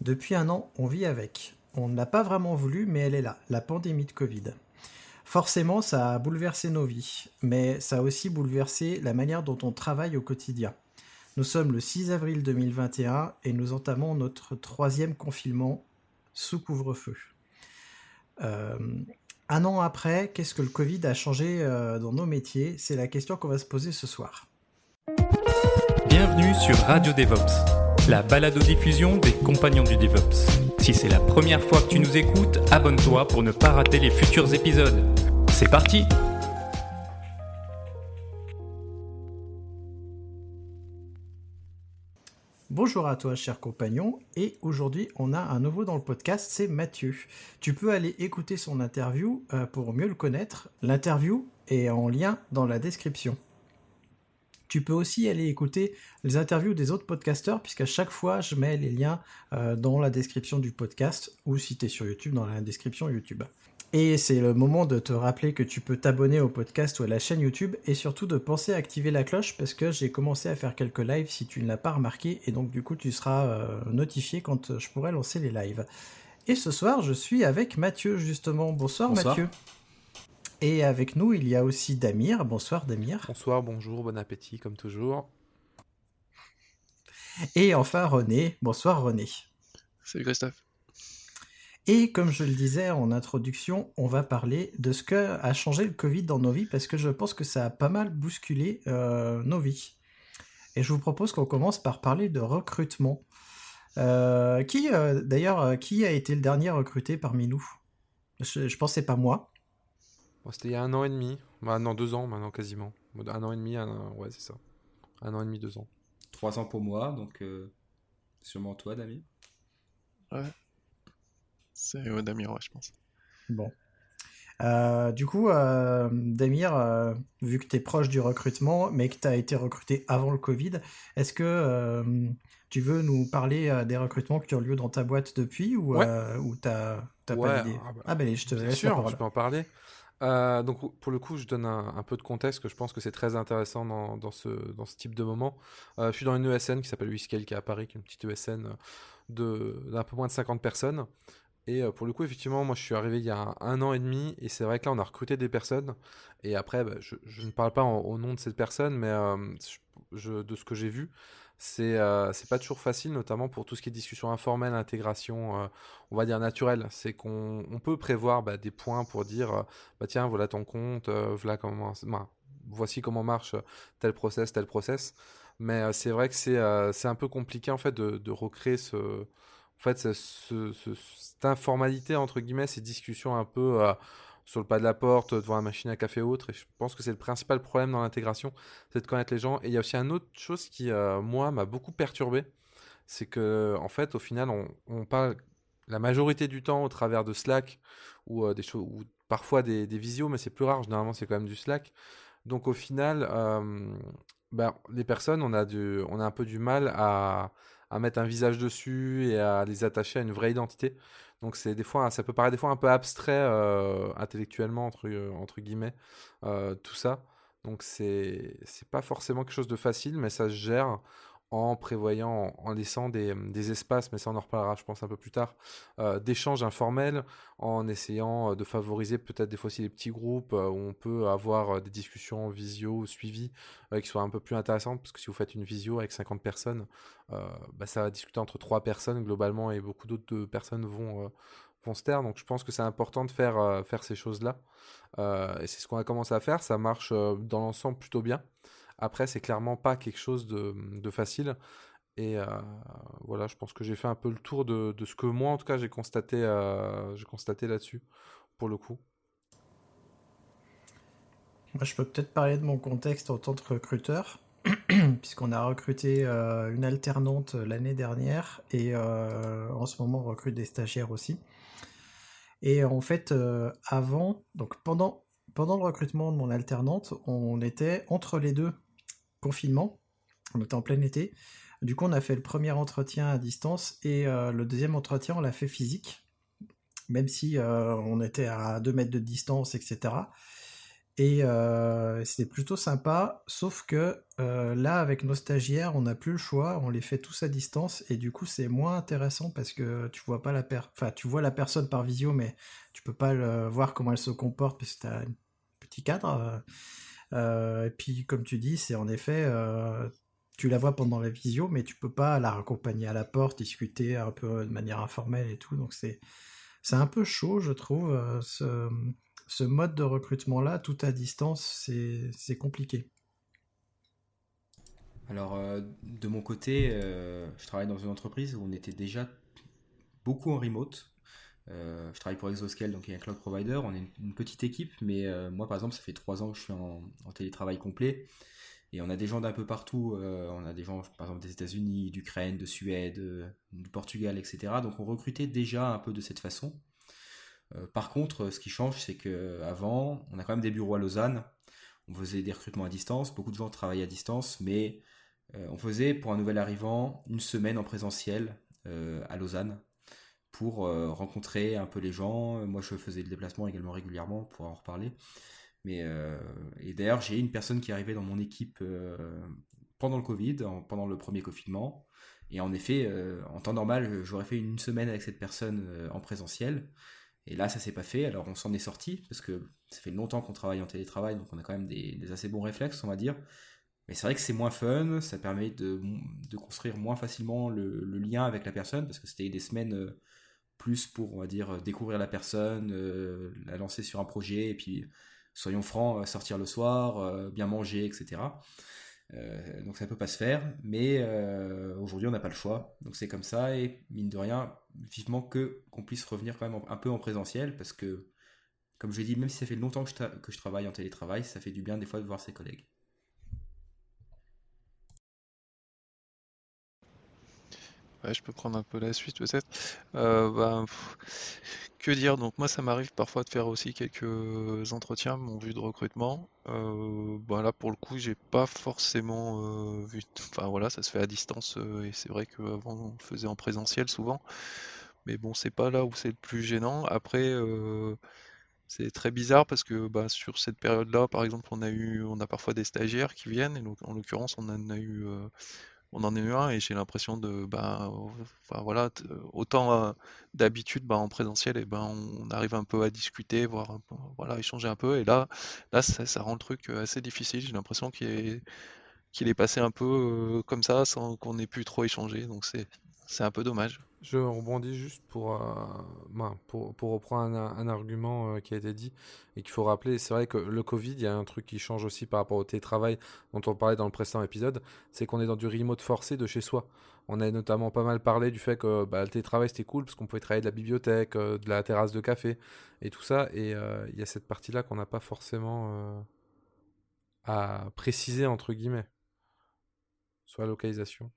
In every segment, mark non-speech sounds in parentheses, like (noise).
Depuis un an, on vit avec. On ne l'a pas vraiment voulu, mais elle est là, la pandémie de Covid. Forcément, ça a bouleversé nos vies, mais ça a aussi bouleversé la manière dont on travaille au quotidien. Nous sommes le 6 avril 2021 et nous entamons notre troisième confinement sous couvre-feu. Euh, un an après, qu'est-ce que le Covid a changé euh, dans nos métiers? C'est la question qu'on va se poser ce soir. Bienvenue sur Radio DevOps, la balado-diffusion des compagnons du DevOps. Si c'est la première fois que tu nous écoutes, abonne-toi pour ne pas rater les futurs épisodes. C'est parti Bonjour à toi, cher compagnon, et aujourd'hui on a un nouveau dans le podcast, c'est Mathieu. Tu peux aller écouter son interview euh, pour mieux le connaître. L'interview est en lien dans la description. Tu peux aussi aller écouter les interviews des autres podcasteurs, puisqu'à chaque fois, je mets les liens euh, dans la description du podcast, ou si tu es sur YouTube, dans la description YouTube. Et c'est le moment de te rappeler que tu peux t'abonner au podcast ou à la chaîne YouTube, et surtout de penser à activer la cloche, parce que j'ai commencé à faire quelques lives si tu ne l'as pas remarqué, et donc du coup, tu seras euh, notifié quand je pourrai lancer les lives. Et ce soir, je suis avec Mathieu, justement. Bonsoir. Mathieu. Et avec nous, il y a aussi Damir. Bonsoir Damir. Bonsoir, bonjour, bon appétit comme toujours. Et enfin René. Bonsoir René. Salut Christophe. Et comme je le disais en introduction, on va parler de ce que a changé le Covid dans nos vies parce que je pense que ça a pas mal bousculé euh, nos vies. Et je vous propose qu'on commence par parler de recrutement. Euh, qui, euh, d'ailleurs, qui a été le dernier recruté parmi nous? Je, je pensais pas moi. C'était il y a un an et demi. Bah, non, deux ans maintenant quasiment. Un an et demi, un... ouais, c'est ça. Un an et demi, deux ans. Trois ans pour moi, donc euh, sûrement toi, Damir. Ouais. C'est ouais, Damir, ouais, je pense. Bon. Euh, du coup, euh, Damir, euh, vu que tu es proche du recrutement, mais que tu as été recruté avant le Covid, est-ce que tu veux nous parler des recrutements qui ont lieu dans ta boîte depuis ou, ou tu n'as pas d'idée? Ah, bah, ah ben, je te laisse sûr, je peux en parler. Euh, donc pour le coup, je donne un, peu de contexte que je pense que c'est très intéressant dans, ce, type de moment. Euh, je suis dans une ESN qui s'appelle Whiscale qui est à Paris, qui est une petite ESN d'un peu moins de 50 personnes. Et euh, pour le coup, effectivement, moi je suis arrivé il y a un, an et demi et c'est vrai que là on a recruté des personnes. Et après, bah, je, ne parle pas au nom de cette personne, mais de ce que j'ai vu, c'est euh, pas toujours facile, notamment pour tout ce qui est discussion informelle, intégration, euh, on va dire naturelle. C'est qu'on on peut prévoir bah, des points pour dire, euh, bah tiens, voilà ton compte, voilà comment, voici comment marche tel process, tel process. Mais c'est vrai que c'est un peu compliqué en fait de, recréer ce, en fait, ce, ce, cette informalité entre guillemets, ces discussions un peu sur le pas de la porte, devant la machine à café ou autre. Et je pense que c'est le principal problème dans l'intégration, c'est de connaître les gens. Et il y a aussi une autre chose qui, euh, moi, m'a beaucoup perturbé. C'est que, en fait, au final, on, parle la majorité du temps au travers de Slack ou euh, des ou parfois des, des visios, mais c'est plus rare. Généralement, c'est quand même du Slack. Donc, au final, euh, ben, les personnes, on a, du, on a un peu du mal à, à mettre un visage dessus et à les attacher à une vraie identité. Donc c'est des fois, ça peut paraître des fois un peu abstrait euh, intellectuellement entre, euh, entre guillemets euh, tout ça. Donc c'est c'est pas forcément quelque chose de facile, mais ça se gère en prévoyant, en laissant des, des, espaces, mais ça on en reparlera je pense un peu plus tard, euh, d'échanges informels, en essayant de favoriser peut-être des fois aussi les petits groupes où on peut avoir des discussions visio suivies qui soient un peu plus intéressantes, parce que si vous faites une visio avec 50 personnes, bah, ça va discuter entre trois personnes globalement et beaucoup d'autres personnes vont vont se taire. Donc je pense que c'est important de faire, faire ces choses-là. et c'est ce qu'on a commencé à faire. Ça marche dans l'ensemble plutôt bien. Après, c'est clairement pas quelque chose de, facile. Et voilà, je pense que j'ai fait un peu le tour de, ce que moi, en tout cas, j'ai constaté, j'ai constaté là-dessus, pour le coup. Moi, je peux peut-être parler de mon contexte en tant que recruteur. (clears throat) puisqu'on a recruté euh, une alternante l'année dernière et euh, en ce moment on recrute des stagiaires aussi. Et en fait, euh, avant, donc pendant, pendant le recrutement de mon alternante, on était entre les deux confinements, on était en plein été. Du coup, on a fait le premier entretien à distance et le deuxième entretien, on l'a fait physique, même si on était à 2 mètres de distance, etc. Et euh, c'était plutôt sympa, sauf que euh, là, avec nos stagiaires, on n'a plus le choix, on les fait tous à distance, et du coup, c'est moins intéressant parce que tu vois pas la personne par visio, mais tu peux pas voir comment elle se comporte parce que tu un petit cadre. Euh, et puis, comme tu dis, c'est en effet, tu la vois pendant la visio, mais tu peux pas la raccompagner à la porte, discuter un peu de manière informelle et tout, donc c'est c'est un peu chaud, je trouve, ce ce mode de recrutement-là, tout à distance, c'est compliqué. Alors, euh, de mon côté, euh, je travaille dans une entreprise où on était déjà beaucoup en remote. Euh, je travaille pour Exoscale, donc il y a un cloud provider. On est une, petite équipe, mais moi, par exemple, ça fait trois ans que je suis en, télétravail complet. Et on a des gens d'un peu partout. on a des gens, par exemple, des États-Unis, d'Ukraine, de Suède, du Portugal, etc. Donc on recrutait déjà un peu de cette façon. Euh, par contre, ce qui change, c'est qu'avant, on a quand même des bureaux à Lausanne. On faisait des recrutements à distance. Beaucoup de gens travaillaient à distance, mais euh, on faisait pour un nouvel arrivant une semaine en présentiel euh, à Lausanne pour rencontrer un peu les gens. Moi, je faisais le déplacement également régulièrement pour en reparler. Mais et d'ailleurs, j'ai une personne qui est arrivée dans mon équipe pendant le Covid, pendant le premier confinement. Et en effet, en temps normal, j'aurais fait une semaine avec cette personne en présentiel. Et là, ça s'est pas fait. Alors, on s'en est sorti parce que ça fait longtemps qu'on travaille en télétravail, donc on a quand même des, assez bons réflexes, on va dire. Mais c'est vrai que c'est moins fun, ça permet de, construire moins facilement le, lien avec la personne parce que c'était des semaines euh, plus pour, on va dire, découvrir la personne, euh, la lancer sur un projet et puis, soyons francs, euh, sortir le soir, bien manger, etc. Euh, donc ça peut pas se faire, mais euh, aujourd'hui on n'a pas le choix. Donc c'est comme ça et mine de rien, vivement que qu'on puisse revenir quand même un peu en présentiel parce que, comme je l'ai dit, même si ça fait longtemps que je travaille en télétravail, ça fait du bien des fois de voir ses collègues. Je peux prendre un peu la suite peut-être. Euh, bah, que dire? Donc moi ça m'arrive parfois de faire aussi quelques entretiens, mon vue de recrutement. Euh, bah, là pour le coup j'ai pas forcément euh, vu. Enfin voilà, ça se fait à distance et c'est vrai qu'avant on le faisait en présentiel souvent. Mais bon c'est pas là où c'est le plus gênant. Après c'est très bizarre parce que bah, sur cette période-là, par exemple, on a eu, on a parfois des stagiaires qui viennent, et en l'occurrence, on en a eu on en est eu un et j'ai l'impression de bah voilà autant euh, d'habitude bah, en présentiel et ben on arrive un peu à discuter voir voilà échanger un peu et là là ça, rend le truc euh, assez difficile. J'ai l'impression qu'il est qu'il est passé un peu euh, comme ça sans qu'on ait pu trop échanger. Donc c'est c'est un peu dommage je rebondis juste pour, euh, ben, pour, reprendre un, argument euh, qui a été dit et qu'il faut rappeler. C'est vrai que le Covid, il y a un truc qui change aussi par rapport au télétravail dont on parlait dans le précédent épisode, c'est qu'on est dans du remote forcé de chez soi. On a notamment pas mal parlé du fait que bah, le télétravail c'était cool parce qu'on pouvait travailler de la bibliothèque, euh, de la terrasse de café et tout ça. Et il y a cette partie-là qu'on n'a pas forcément à préciser entre guillemets, soit localisation.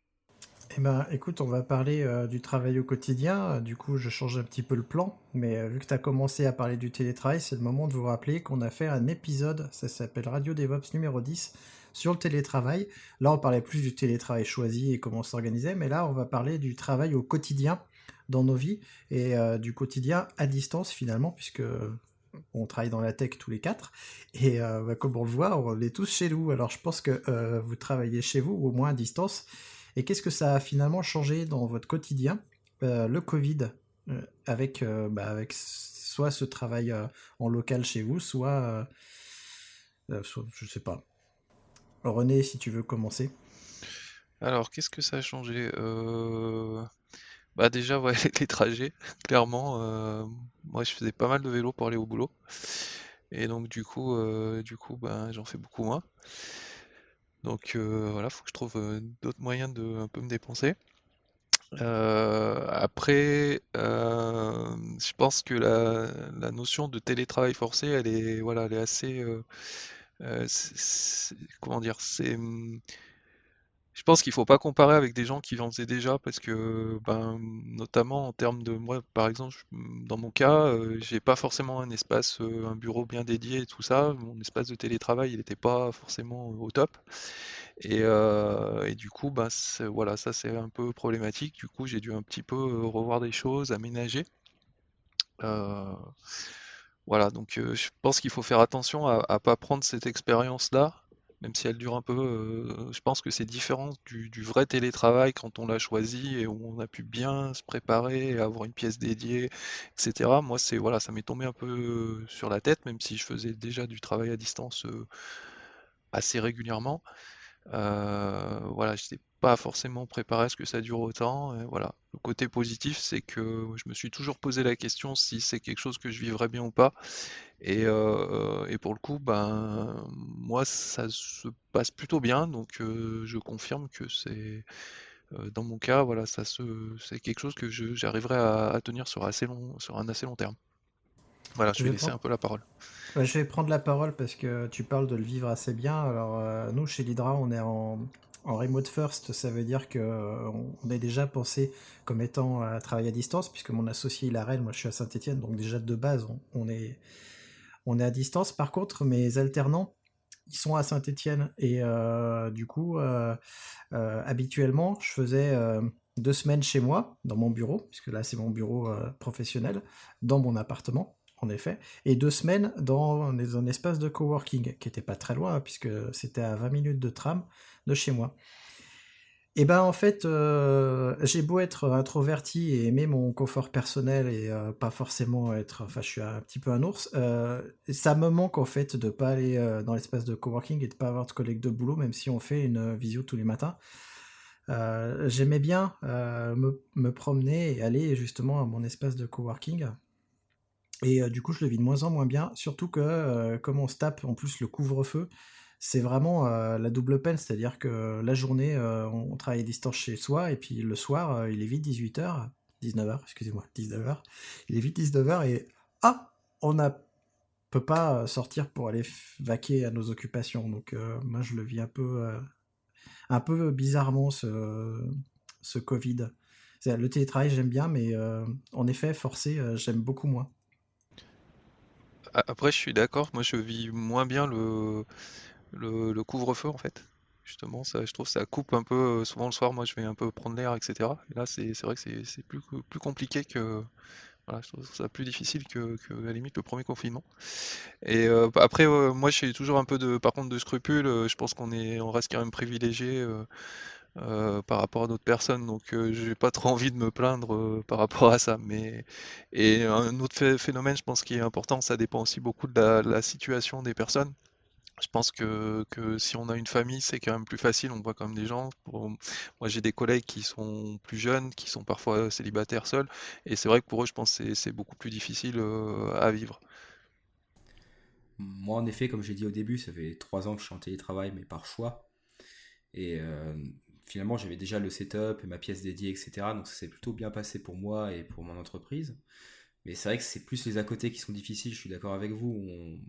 Eh ben, écoute, on va parler euh, du travail au quotidien. Du coup, je change un petit peu le plan. Mais euh, vu que tu as commencé à parler du télétravail, c'est le moment de vous rappeler qu'on a fait un épisode, ça s'appelle Radio DevOps numéro 10, sur le télétravail. Là, on parlait plus du télétravail choisi et comment s'organiser, mais là, on va parler du travail au quotidien dans nos vies et euh, du quotidien à distance finalement, puisque on travaille dans la tech tous les quatre, et bah, comme on le voit, on est tous chez nous. Alors je pense que vous travaillez chez vous, ou au moins à distance, et qu'est-ce que ça a finalement changé dans votre quotidien, euh, le Covid, euh, avec, euh, bah, avec soit ce travail en local chez vous, soit, je sais pas. René, si tu veux commencer. Alors, qu'est-ce que ça a changé Bah déjà, (laughs) les trajets, clairement. moi, je faisais pas mal de vélo pour aller au boulot. Et donc, du coup, du coup bah, j'en fais beaucoup moins. Donc voilà, faut que je trouve d'autres moyens de un peu me dépenser. après, je pense que la, notion de télétravail forcé, elle est, voilà, elle est assez, comment dire, c'est mmh, je pense qu'il faut pas comparer avec des gens qui en faisaient déjà parce que, ben, notamment en termes de moi, par exemple, dans mon cas, euh, j'ai pas forcément un espace, euh, un bureau bien dédié et tout ça. Mon espace de télétravail, il n'était pas forcément au top. Et, euh, et du coup, ben, voilà, ça c'est un peu problématique. Du coup, j'ai dû un petit peu revoir des choses, aménager. voilà, donc je pense qu'il faut faire attention à, à pas prendre cette expérience-là même si elle dure un peu. Euh, je pense que c'est différent du, vrai télétravail quand on l'a choisi et où on a pu bien se préparer, avoir une pièce dédiée, etc. Moi, c'est voilà, ça m'est tombé un peu sur la tête, même si je faisais déjà du travail à distance euh, assez régulièrement. Euh, voilà, j'étais pas forcément préparé à ce que ça dure autant. voilà. Le côté positif, c'est que je me suis toujours posé la question si c'est quelque chose que je vivrais bien ou pas. Et, euh, pour le coup, ben moi, ça se passe plutôt bien, donc euh, je confirme que c'est dans mon cas, voilà, ça c'est quelque chose que j'arriverai à, tenir sur un assez long terme. Voilà, je, vais, laisser un peu la parole. je vais prendre la parole parce que tu parles de le vivre assez bien. Alors nous, chez l'Hydra, on est en en remote first, ça veut dire que euh, on est déjà pensé comme étant à travailler à distance, puisque mon associé il a Rennes, moi je suis à Saint-Etienne, donc déjà de base on, est on est à distance. Par contre, mes alternants, ils sont à Saint-Etienne et euh, du coup, euh, habituellement, je faisais deux semaines chez moi dans mon bureau, puisque là c'est mon bureau professionnel, dans mon appartement en effet, et deux semaines dans un espace de coworking qui était pas très loin, hein, puisque c'était à 20 minutes de tram de chez moi. Et ben en fait, euh, j'ai beau être introverti et aimer mon confort personnel et euh, pas forcément être, enfin je suis un petit peu un ours, euh, ça me manque en fait de pas aller dans l'espace de coworking et de pas avoir de collègues de boulot, même si on fait une visio tous les matins. J'aimais bien me, promener et aller justement à mon espace de coworking. Et du coup, je le vis de moins en moins bien, surtout que comme on se tape en plus le couvre-feu, c'est vraiment euh, la double peine, c'est-à-dire que la journée, euh, on travaille à distance chez soi, et puis le soir, euh, il est vite 18h, 19h, excusez-moi, 19h, il est vite 19h, et ah, on ne peut pas sortir pour aller vaquer à nos occupations. Donc moi, je le vis un peu, un peu bizarrement, ce, ce Covid. Le télétravail, j'aime bien, mais en effet, forcé, j'aime beaucoup moins. Après, je suis d'accord, moi je vis moins bien le le, couvre-feu en fait. Justement, ça, je trouve ça coupe un peu. Euh, souvent le soir, moi je vais un peu prendre l'air, etc. Et là, c'est vrai que c'est plus, plus compliqué que. Voilà, je trouve ça plus difficile que, que à la limite le premier confinement. Et euh, après, euh, moi j'ai toujours un peu de, par contre, de scrupules. je pense qu'on est, on reste quand même privilégié. Par rapport à d'autres personnes, donc j'ai pas trop envie de me plaindre par rapport à ça. Mais et un autre phénomène, je pense qui est important, ça dépend aussi beaucoup de la situation des personnes. Je pense que, si on a une famille, c'est quand même plus facile. On voit quand même des gens. moi, j'ai des collègues qui sont plus jeunes, qui sont parfois célibataires seuls. Et c'est vrai que pour eux, je pense que c'est beaucoup plus difficile euh, à vivre. Moi, en effet, comme j'ai dit au début, ça fait trois ans que je suis en télétravail, mais par choix. Et euh, finalement, j'avais déjà le setup et ma pièce dédiée, etc. Donc ça s'est plutôt bien passé pour moi et pour mon entreprise. Mais c'est vrai que c'est plus les à côté qui sont difficiles. Je suis d'accord avec vous.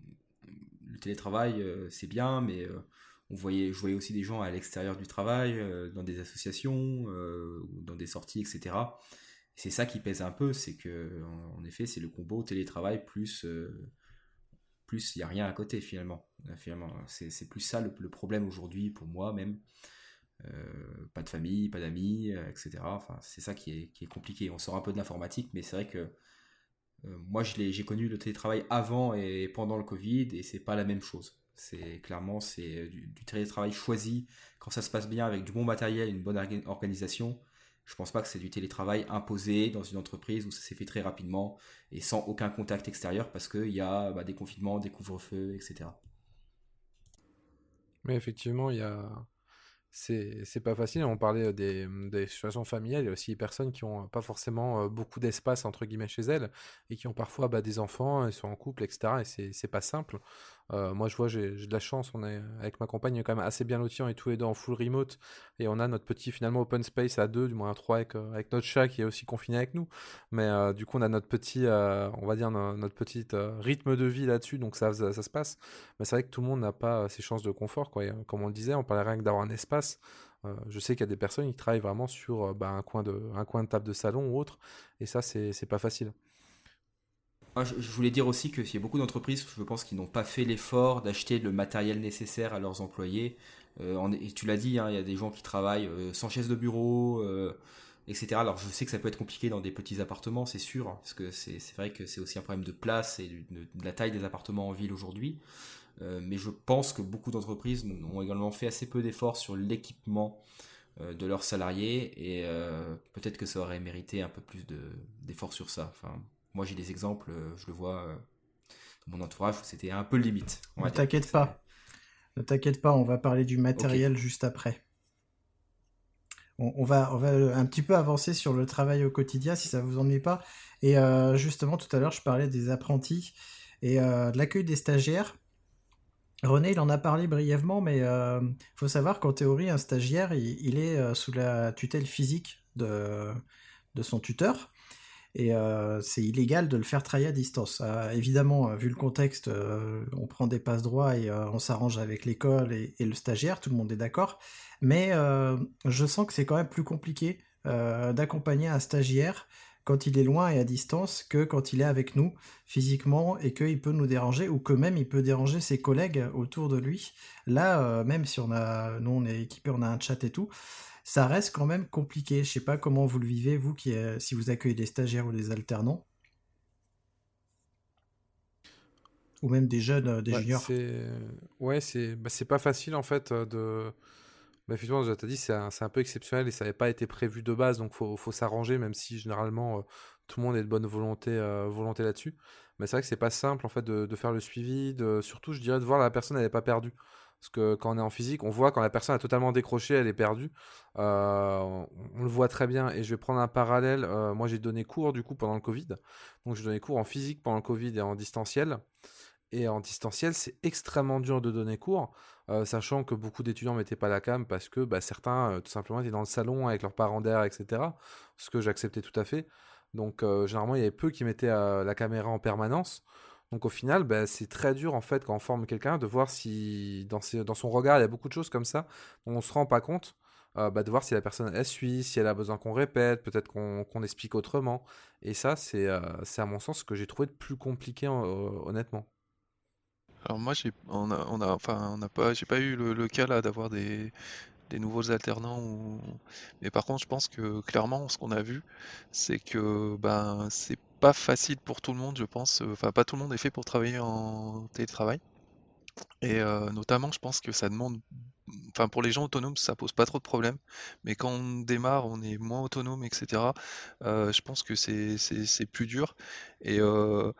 Le télétravail, euh, c'est bien, mais euh, on voyait, je voyais aussi des gens à l'extérieur du travail, euh, dans des associations, dans des sorties, etc. C'est ça qui pèse un peu, c'est que en effet, c'est le combo télétravail plus plus il n'y a rien à côté finalement. finalement c'est plus ça le, problème aujourd'hui pour moi même. Pas de famille, pas d'amis, etc. Enfin, c'est ça qui est, qui est, compliqué. On sort un peu de l'informatique, mais c'est vrai que euh, moi, j'ai connu le télétravail avant et pendant le Covid et c'est pas la même chose. C'est clairement c'est du, télétravail choisi quand ça se passe bien avec du bon matériel, une bonne organisation. Je pense pas que c'est du télétravail imposé dans une entreprise où ça s'est fait très rapidement et sans aucun contact extérieur parce qu'il y a bah, des confinements, des couvre-feux, etc. Mais effectivement, il y a, c'est pas facile. On parlait des, des, situations familiales. Il y a aussi des personnes qui ont pas forcément beaucoup d'espace entre guillemets chez elles et qui ont parfois bah, des enfants, ils sont en couple, etc. Et c'est pas simple. Euh, moi, je vois, j'ai de la chance. On est avec ma compagne, quand même assez bien lotis. On est tous les deux en full remote et on a notre petit finalement open space à deux, du moins à trois avec, euh, avec notre chat qui est aussi confiné avec nous. Mais euh, du coup, on a notre petit, on va dire notre rythme de vie là-dessus, donc ça, ça, se passe. Mais c'est vrai que tout le monde n'a pas ces chances de confort, quoi. comme on le disait, on parlait rien que d'avoir un espace. je sais qu'il y a des personnes qui travaillent vraiment sur bah, un, coin de, un coin de table de salon ou autre, et ça, c'est pas facile je, voulais dire aussi que y a beaucoup d'entreprises, je pense, qui n'ont pas fait l'effort d'acheter le matériel nécessaire à leurs employés. Euh, et tu l'as dit, hein, il y a des gens qui travaillent euh, sans chaise de bureau, euh, etc. Alors je sais que ça peut être compliqué dans des petits appartements, c'est sûr, hein, parce que c'est vrai que c'est aussi un problème de place et de, la taille des appartements en ville aujourd'hui. mais je pense que beaucoup d'entreprises ont également fait assez peu d'efforts sur l'équipement de leurs salariés et peut-être que ça aurait mérité un peu plus d'efforts sur ça. Moi, j'ai des exemples, euh, je le vois euh, dans mon entourage où c'était un peu limite. Ne t'inquiète pas. Ne t'inquiète pas, on va parler du matériel juste après. On, va, on va un petit peu avancer sur le travail au quotidien si ça vous ennuie pas. Et euh, justement, tout à l'heure, je parlais des apprentis et de l'accueil des stagiaires. René, il en a parlé brièvement, mais il faut savoir qu'en théorie, un stagiaire, il, est sous la tutelle physique de, de son tuteur et euh, c'est illégal de le faire travailler à distance. Euh, évidemment, euh, vu le contexte, on prend des passes droits et on s'arrange avec l'école et, le stagiaire, tout le monde est d'accord. Mais je sens que c'est quand même plus compliqué d'accompagner un stagiaire quand il est loin et à distance que quand il est avec nous physiquement et qu'il peut nous déranger ou que même il peut déranger ses collègues autour de lui. Là, même si on a, nous on est équipé, on a un chat et tout, ça reste quand même compliqué. Je sais pas comment vous le vivez, vous, qui, si vous accueillez des stagiaires ou des alternants. Ou même des jeunes, euh, des juniors. Ouais, c'est bah, pas facile en fait euh, de. Bah, effectivement, tu as dit, c'est un, un, peu exceptionnel et ça n'avait pas été prévu de base, donc faut, faut s'arranger, même si généralement euh, tout le monde est de bonne volonté, volonté là-dessus. Mais c'est vrai que c'est pas simple en fait de, de, faire le suivi, de, surtout je dirais de voir la personne elle n'est pas perdue. Parce que quand on est en physique, on voit quand la personne a totalement décroché, elle est perdue. Euh, on, le voit très bien. Et je vais prendre un parallèle. Euh, moi, j'ai donné cours du coup pendant le Covid. Donc, j'ai donné cours en physique pendant le Covid et en distanciel. Et en distanciel, c'est extrêmement dur de donner cours, euh, sachant que beaucoup d'étudiants mettaient pas la cam parce que bah, certains, tout simplement, étaient dans le salon avec leurs parents d'air, etc. Ce que j'acceptais tout à fait. Donc, généralement, il y avait peu qui mettaient la caméra en permanence. Donc au final, bah, c'est très dur en fait quand on forme quelqu'un de voir si dans, son regard il y a beaucoup de choses comme ça dont on se rend pas compte. Euh, bah, de voir si la personne elle suit, si elle a besoin qu'on répète, peut-être qu'on explique autrement. Et ça, c'est euh, à mon sens ce que j'ai trouvé de plus compliqué honnêtement. Alors moi, j'ai, on a, enfin, pas, pas eu le, cas là d'avoir des, des nouveaux alternants ou... mais par contre je pense que clairement ce qu'on a vu c'est que ben c'est pas facile pour tout le monde, je pense. Enfin, pas tout le monde est fait pour travailler en télétravail. Et euh, notamment, je pense que ça demande. Enfin, pour les gens autonomes, ça pose pas trop de problèmes. Mais quand on démarre, on est moins autonome, etc. Euh, je pense que c'est plus dur. Et. Euh,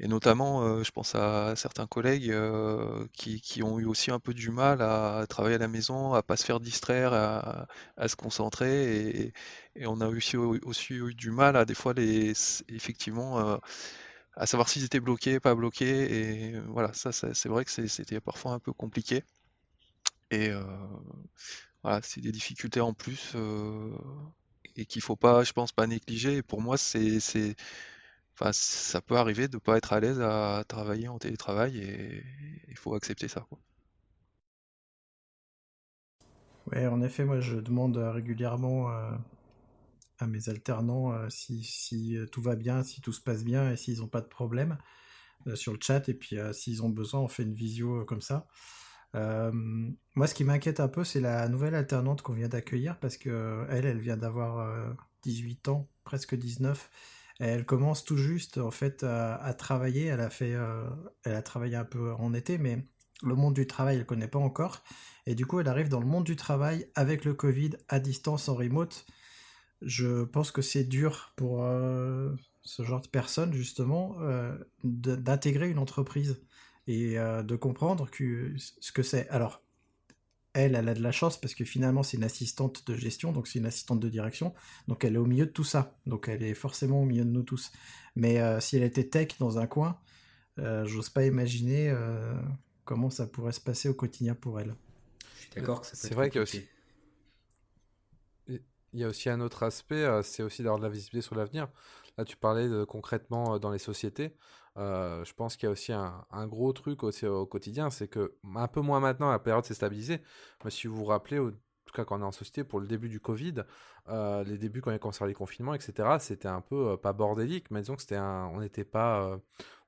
et notamment, euh, je pense à certains collègues euh, qui, ont eu aussi un peu du mal à travailler à la maison, à pas se faire distraire, à, se concentrer. Et, on a aussi, aussi eu du mal à des fois les effectivement euh, à savoir s'ils étaient bloqués, pas bloqués. Et voilà, ça, c'est vrai que c'était parfois un peu compliqué. Et voilà, c'est des difficultés en plus et qu'il faut pas, je pense, pas négliger. Et pour moi, c'est Enfin, ça peut arriver de ne pas être à l'aise à travailler en télétravail et il faut accepter ça. Quoi. Ouais, en effet, moi je demande régulièrement euh, à mes alternants euh, si, euh, tout va bien, si tout se passe bien et s'ils n'ont pas de problème sur le chat. Et puis s'ils ont besoin, on fait une visio comme ça. moi, ce qui m'inquiète un peu, c'est la nouvelle alternante qu'on vient d'accueillir parce que elle, elle vient d'avoir 18 ans, presque 19 elle commence tout juste en fait à, travailler. Elle a fait, euh, elle a travaillé un peu en été, mais le monde du travail, elle connaît pas encore. Et du coup, elle arrive dans le monde du travail avec le Covid à distance en remote. Je pense que c'est dur pour euh, ce genre de personnes justement euh, d'intégrer une entreprise et de comprendre ce que c'est. Alors, elle, elle a de la chance parce que finalement c'est une assistante de gestion, donc c'est une assistante de direction, donc elle est au milieu de tout ça, donc elle est forcément au milieu de nous tous. Mais euh, si elle était tech dans un coin, euh, j'ose pas imaginer euh, comment ça pourrait se passer au quotidien pour elle. Je suis d'accord que C'est vrai qu'il y a aussi. Il y a aussi un autre aspect, c'est aussi d'avoir de la visibilité sur l'avenir. Là, tu parlais concrètement dans les sociétés. je pense qu'il y a aussi un, gros truc aussi au quotidien, c'est que un peu moins maintenant, la période s'est stabilisée. Mais si vous vous rappelez, au, tout cas quand on est en société, pour le début du Covid, euh, les débuts quand il y a commencé les confinements, etc., c'était un peu euh, pas bordélique, mais disons que c'était on n'était pas, euh,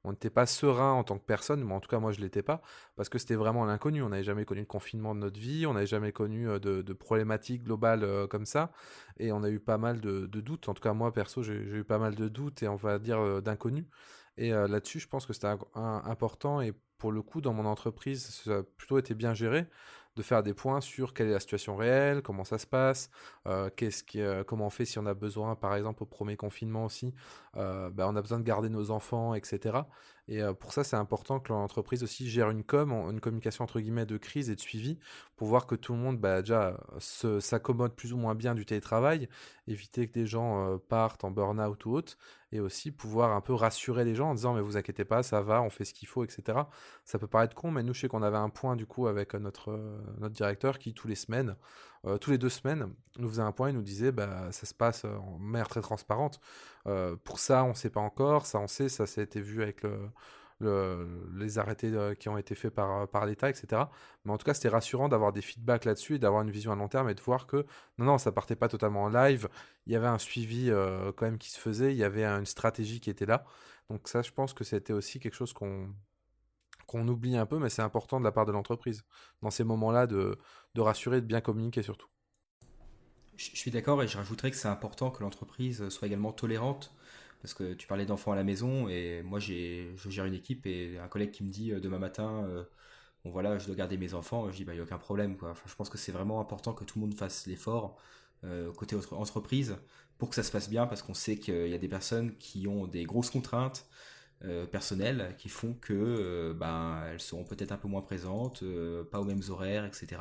on n'était pas serein en tant que personne, mais en tout cas moi je l'étais pas, parce que c'était vraiment l'inconnu. On n'avait jamais connu de confinement de notre vie, on n'avait jamais connu de, problématiques globales comme ça, et on a eu pas mal de, doutes. En tout cas moi perso, j'ai eu pas mal de doutes et on va dire d'inconnus. Et là-dessus, je pense que c'était important et pour le coup, dans mon entreprise, ça a plutôt été bien géré de faire des points sur quelle est la situation réelle, comment ça se passe, euh, qu'est-ce euh, comment on fait si on a besoin, par exemple au premier confinement aussi, euh, ben, on a besoin de garder nos enfants, etc. Et pour ça, c'est important que l'entreprise aussi gère une com, une communication entre guillemets de crise et de suivi, pour voir que tout le monde bah, s'accommode plus ou moins bien du télétravail, éviter que des gens partent en burn-out ou autre, et aussi pouvoir un peu rassurer les gens en disant mais vous inquiétez pas, ça va, on fait ce qu'il faut, etc. Ça peut paraître con, mais nous je sais qu'on avait un point du coup avec notre, notre directeur qui tous les semaines, tous les deux semaines, nous faisait un point et nous disait bah ça se passe en manière très transparente. pour ça on ne sait pas encore, ça on sait, ça s'est été vu avec le les arrêtés euh, qui ont été faits par, euh, l'État, etc. Mais en tout cas, c'était rassurant d'avoir des feedbacks là-dessus et d'avoir une vision à long terme et de voir que non, non, ça partait pas totalement en live. Il y avait un suivi euh, quand même qui se faisait, il y avait une stratégie qui était là. Donc ça, je pense que c'était aussi quelque chose qu'on qu'on oublie un peu, mais c'est important de la part de l'entreprise dans ces moments-là de, de rassurer, de bien communiquer surtout. Je suis d'accord et je rajouterais que c'est important que l'entreprise soit également tolérante parce que tu parlais d'enfants à la maison et moi je gère une équipe et un collègue qui me dit euh, demain matin, euh, voilà, je dois garder mes enfants, je dis bah il n'y a aucun problème quoi. je pense que c'est vraiment important que tout le monde fasse l'effort euh, côté entreprise pour que ça se passe bien parce qu'on sait qu'il y a des personnes qui ont des grosses contraintes personnelles qui font que ben elles seront peut-être un peu moins présentes, pas aux mêmes horaires, etc.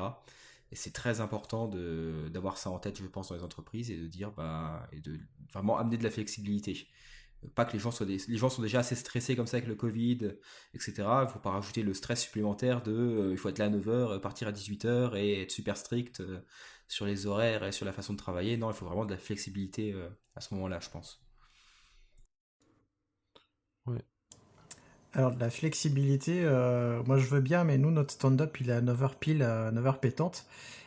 Et c'est très important d'avoir ça en tête, je pense, dans les entreprises et de dire, bah, et de vraiment amener de la flexibilité pas que les gens soient les gens sont déjà assez stressés comme ça avec le Covid, etc. Il faut pas rajouter le stress supplémentaire de euh, il faut être là à 9h, euh, partir à 18h et être super strict euh, sur les horaires et sur la façon de travailler. Non, il faut vraiment de la flexibilité à ce moment-là, je pense. Alors, de la flexibilité, moi je veux bien, mais nous, notre stand-up, il est à 9h pile, à 9h pétante.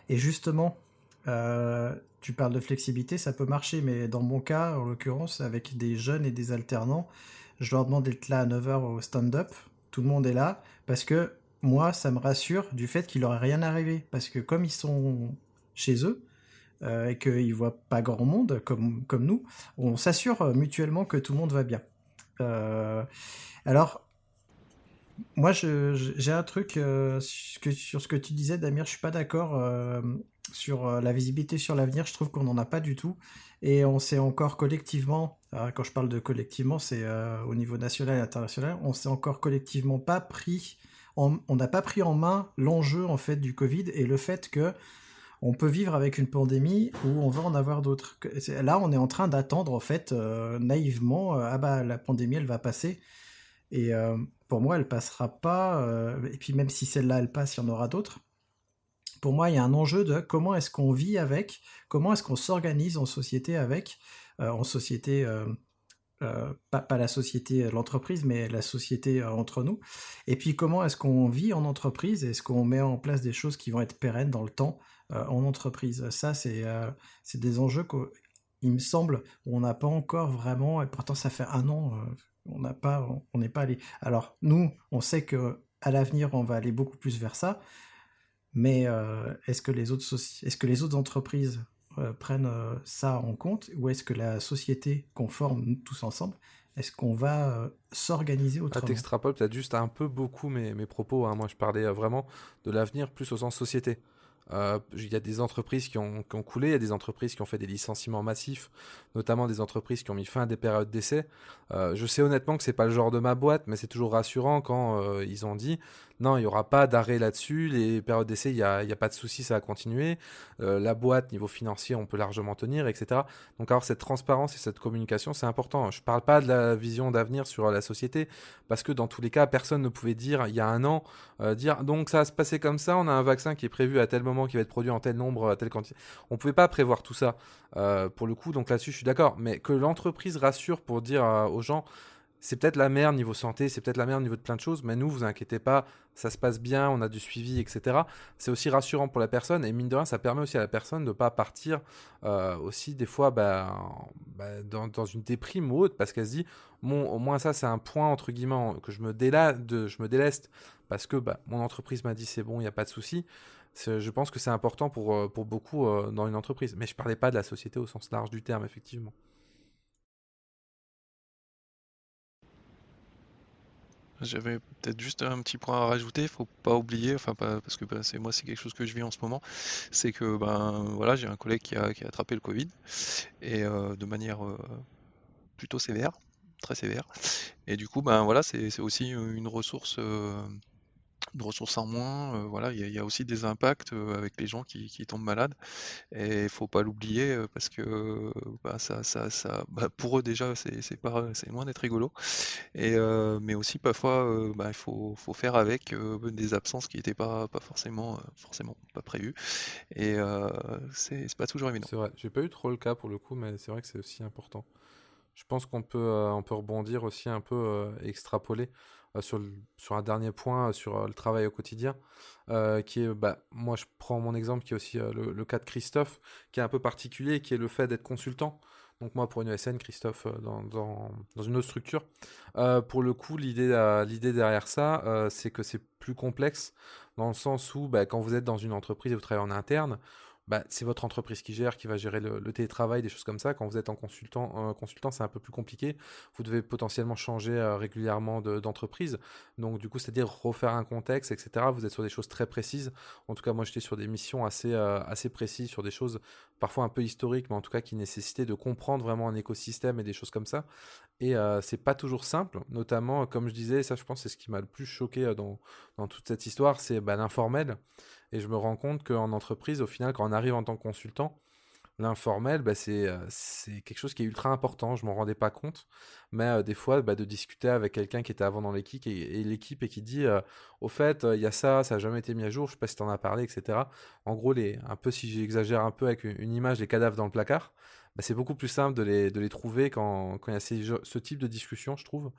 Et justement, tu parles de flexibilité, ça peut marcher, mais dans mon cas, en l'occurrence, avec des jeunes et des alternants, je leur demande d'être là à 9h au stand-up, tout le monde est là, parce que moi, ça me rassure du fait qu'il n'aurait rien arrivé, parce que comme ils sont chez eux, euh, et qu'ils voient pas grand monde comme, comme nous, on s'assure mutuellement que tout le monde va bien. Euh, alors, moi, j'ai un truc euh, sur ce que tu disais, Damir, je suis pas d'accord sur euh, la visibilité sur l'avenir, je trouve qu'on n'en a pas du tout. Et on s'est encore collectivement, euh, quand je parle de collectivement, c'est euh, au niveau national et international, on s'est encore collectivement pas pris, on n'a pas pris en main l'enjeu en fait du Covid et le fait que on peut vivre avec une pandémie ou on va en avoir d'autres. Là, on est en train d'attendre en fait naïvement, ah bah la pandémie elle va passer. Et pour moi, elle passera pas. et puis même si celle-là elle passe, il y en aura d'autres pour moi, il y a un enjeu de comment est-ce qu'on vit avec, comment est-ce qu'on s'organise en société avec, euh, en société, euh, euh, pas, la société, l'entreprise, mais la société entre nous. Et puis comment est-ce qu'on vit en entreprise, est-ce qu'on met en place des choses qui vont être pérennes dans le temps en entreprise? Ça, c'est c'est des enjeux qu'il me semble, on n'a pas encore vraiment, et pourtant ça fait un an, on n'a pas, on n'est pas allé. Alors nous, on sait que à l'avenir, on va aller beaucoup plus vers ça. Mais euh, est-ce que les autres est-ce que les autres entreprises euh, prennent euh, ça en compte? Ou est-ce que la société qu'on forme tous ensemble, est-ce qu'on va s'organiser autrement? ah, T'extrapoles peut-être juste un peu beaucoup mes, mes propos. Hein. Moi, je parlais vraiment de l'avenir plus au sens société. Euh, il y a des entreprises qui ont, coulé, il y a des entreprises qui ont fait des licenciements massifs, notamment des entreprises qui ont mis fin à des périodes d'essai. Euh, je sais honnêtement que c'est pas le genre de ma boîte, mais c'est toujours rassurant quand euh, ils ont dit non, il n'y aura pas d'arrêt là-dessus, les périodes d'essai, il n'y a, pas de souci, ça va continuer. La boîte, niveau financier, on peut largement tenir, etc. Donc avoir cette transparence et cette communication, c'est important. Je ne parle pas de la vision d'avenir sur la société, parce que dans tous les cas, personne ne pouvait dire il y a un an, dire donc ça va se passer comme ça, on a un vaccin qui est prévu à tel moment, qui va être produit en tel nombre, à telle quantité. On pouvait pas prévoir tout ça. pour le coup, donc là-dessus, je suis d'accord. Mais que l'entreprise rassure pour dire aux gens, c'est peut-être la merde niveau santé, c'est peut-être la merde niveau de plein de choses, mais nous, vous inquiétez pas, ça se passe bien, on a du suivi, etc. C'est aussi rassurant pour la personne, et mine de rien, ça permet aussi à la personne de ne pas partir euh, aussi des fois bah, bah, dans, une déprime ou autre, parce qu'elle se dit, au moins ça, c'est un point, entre guillemets, que je me, de, je me déleste, parce que bah, mon entreprise m'a dit c'est bon, il n'y a pas de souci. Je pense que c'est important pour, euh, pour beaucoup euh, dans une entreprise. Mais je ne parlais pas de la société au sens large du terme, effectivement. J'avais peut-être juste un petit point à rajouter, faut pas oublier, enfin parce que bah, c'est moi c'est quelque chose que je vis en ce moment, c'est que ben voilà j'ai un collègue qui a, attrapé le Covid et euh, de manière plutôt sévère, très sévère, et du coup ben voilà c'est aussi une ressource de ressources en moins. Euh, voilà, il y, a aussi des impacts euh, avec les gens qui, tombent malades. Et il faut pas l'oublier euh, parce que bah, ça, ça, ça bah, pour eux déjà, c'est pas, loin d'être rigolo. Et mais aussi parfois, bah, il faut, faut, faire avec des absences qui n'étaient pas, pas forcément, forcément pas prévues. Et c'est pas toujours évident. C'est vrai. J'ai pas eu trop le cas pour le coup, mais c'est vrai que c'est aussi important. Je pense qu'on peut, on peut rebondir aussi un peu, extrapoler. Euh, sur, un dernier point, euh, sur euh, le travail au quotidien, qui est, bah, moi je prends mon exemple qui est aussi le, cas de Christophe, qui est un peu particulier, qui est le fait d'être consultant. Donc moi pour une ESN, Christophe dans, dans, dans une autre structure. pour le coup, l'idée l'idée derrière ça, c'est que c'est plus complexe dans le sens où bah, quand vous êtes dans une entreprise et vous travaillez en interne, bah, c'est votre entreprise qui gère, qui va gérer le, télétravail, des choses comme ça. Quand vous êtes en consultant, consultant c'est un peu plus compliqué. Vous devez potentiellement changer euh, régulièrement d'entreprise. Donc, du coup, c'est-à-dire refaire un contexte, etc. Vous êtes sur des choses très précises. En tout cas, moi, j'étais sur des missions assez, euh, assez précises, sur des choses parfois un peu historiques, mais en tout cas qui nécessitaient de comprendre vraiment un écosystème et des choses comme ça. Et euh, c'est pas toujours simple, notamment, comme je disais, ça, je pense, c'est ce qui m'a le plus choqué dans, dans toute cette histoire, c'est bah, l'informel. Et je me rends compte qu'en entreprise, au final, quand on arrive en tant que consultant, l'informel, bah, euh, c'est quelque chose qui est ultra important. Je m'en rendais pas compte. Mais euh, des fois, bah, de discuter avec quelqu'un qui était avant dans l'équipe et, l'équipe qui dit euh, Au fait, il y a ça, ça n'a jamais été mis à jour, je sais pas si tu en as parlé, etc. En gros, un peu si j'exagère un peu avec une, image des cadavres dans le placard, bah, c'est beaucoup plus simple de les, de les trouver quand, quand il y a ce type de discussion, je trouve.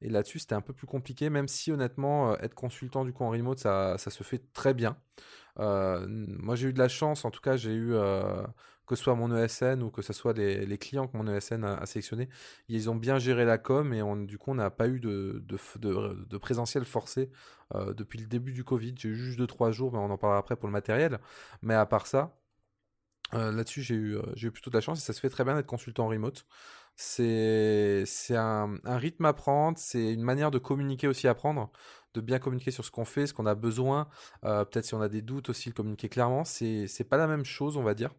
Et là-dessus, c'était un peu plus compliqué, même si honnêtement, être consultant du coup en remote, ça, ça se fait très bien. moi, j'ai eu de la chance, en tout cas, j'ai eu que ce soit mon ESN ou que ce soit les, clients que mon ESN a, sélectionné, ils ont bien géré la com et du coup on n'a pas eu de, de, présentiel forcé euh, depuis le début du Covid. J'ai eu juste 2-3 jours, mais on en parlera après pour le matériel. Mais à part ça, euh, là-dessus j'ai eu, euh, j'ai eu plutôt de la chance et ça se fait très bien d'être consultant remote. C'est, un, rythme à prendre, c'est une manière de communiquer aussi à prendre de bien communiquer sur ce qu'on fait, ce qu'on a besoin. peut-être si on a des doutes aussi, le communiquer clairement. C'est, pas la même chose, on va dire.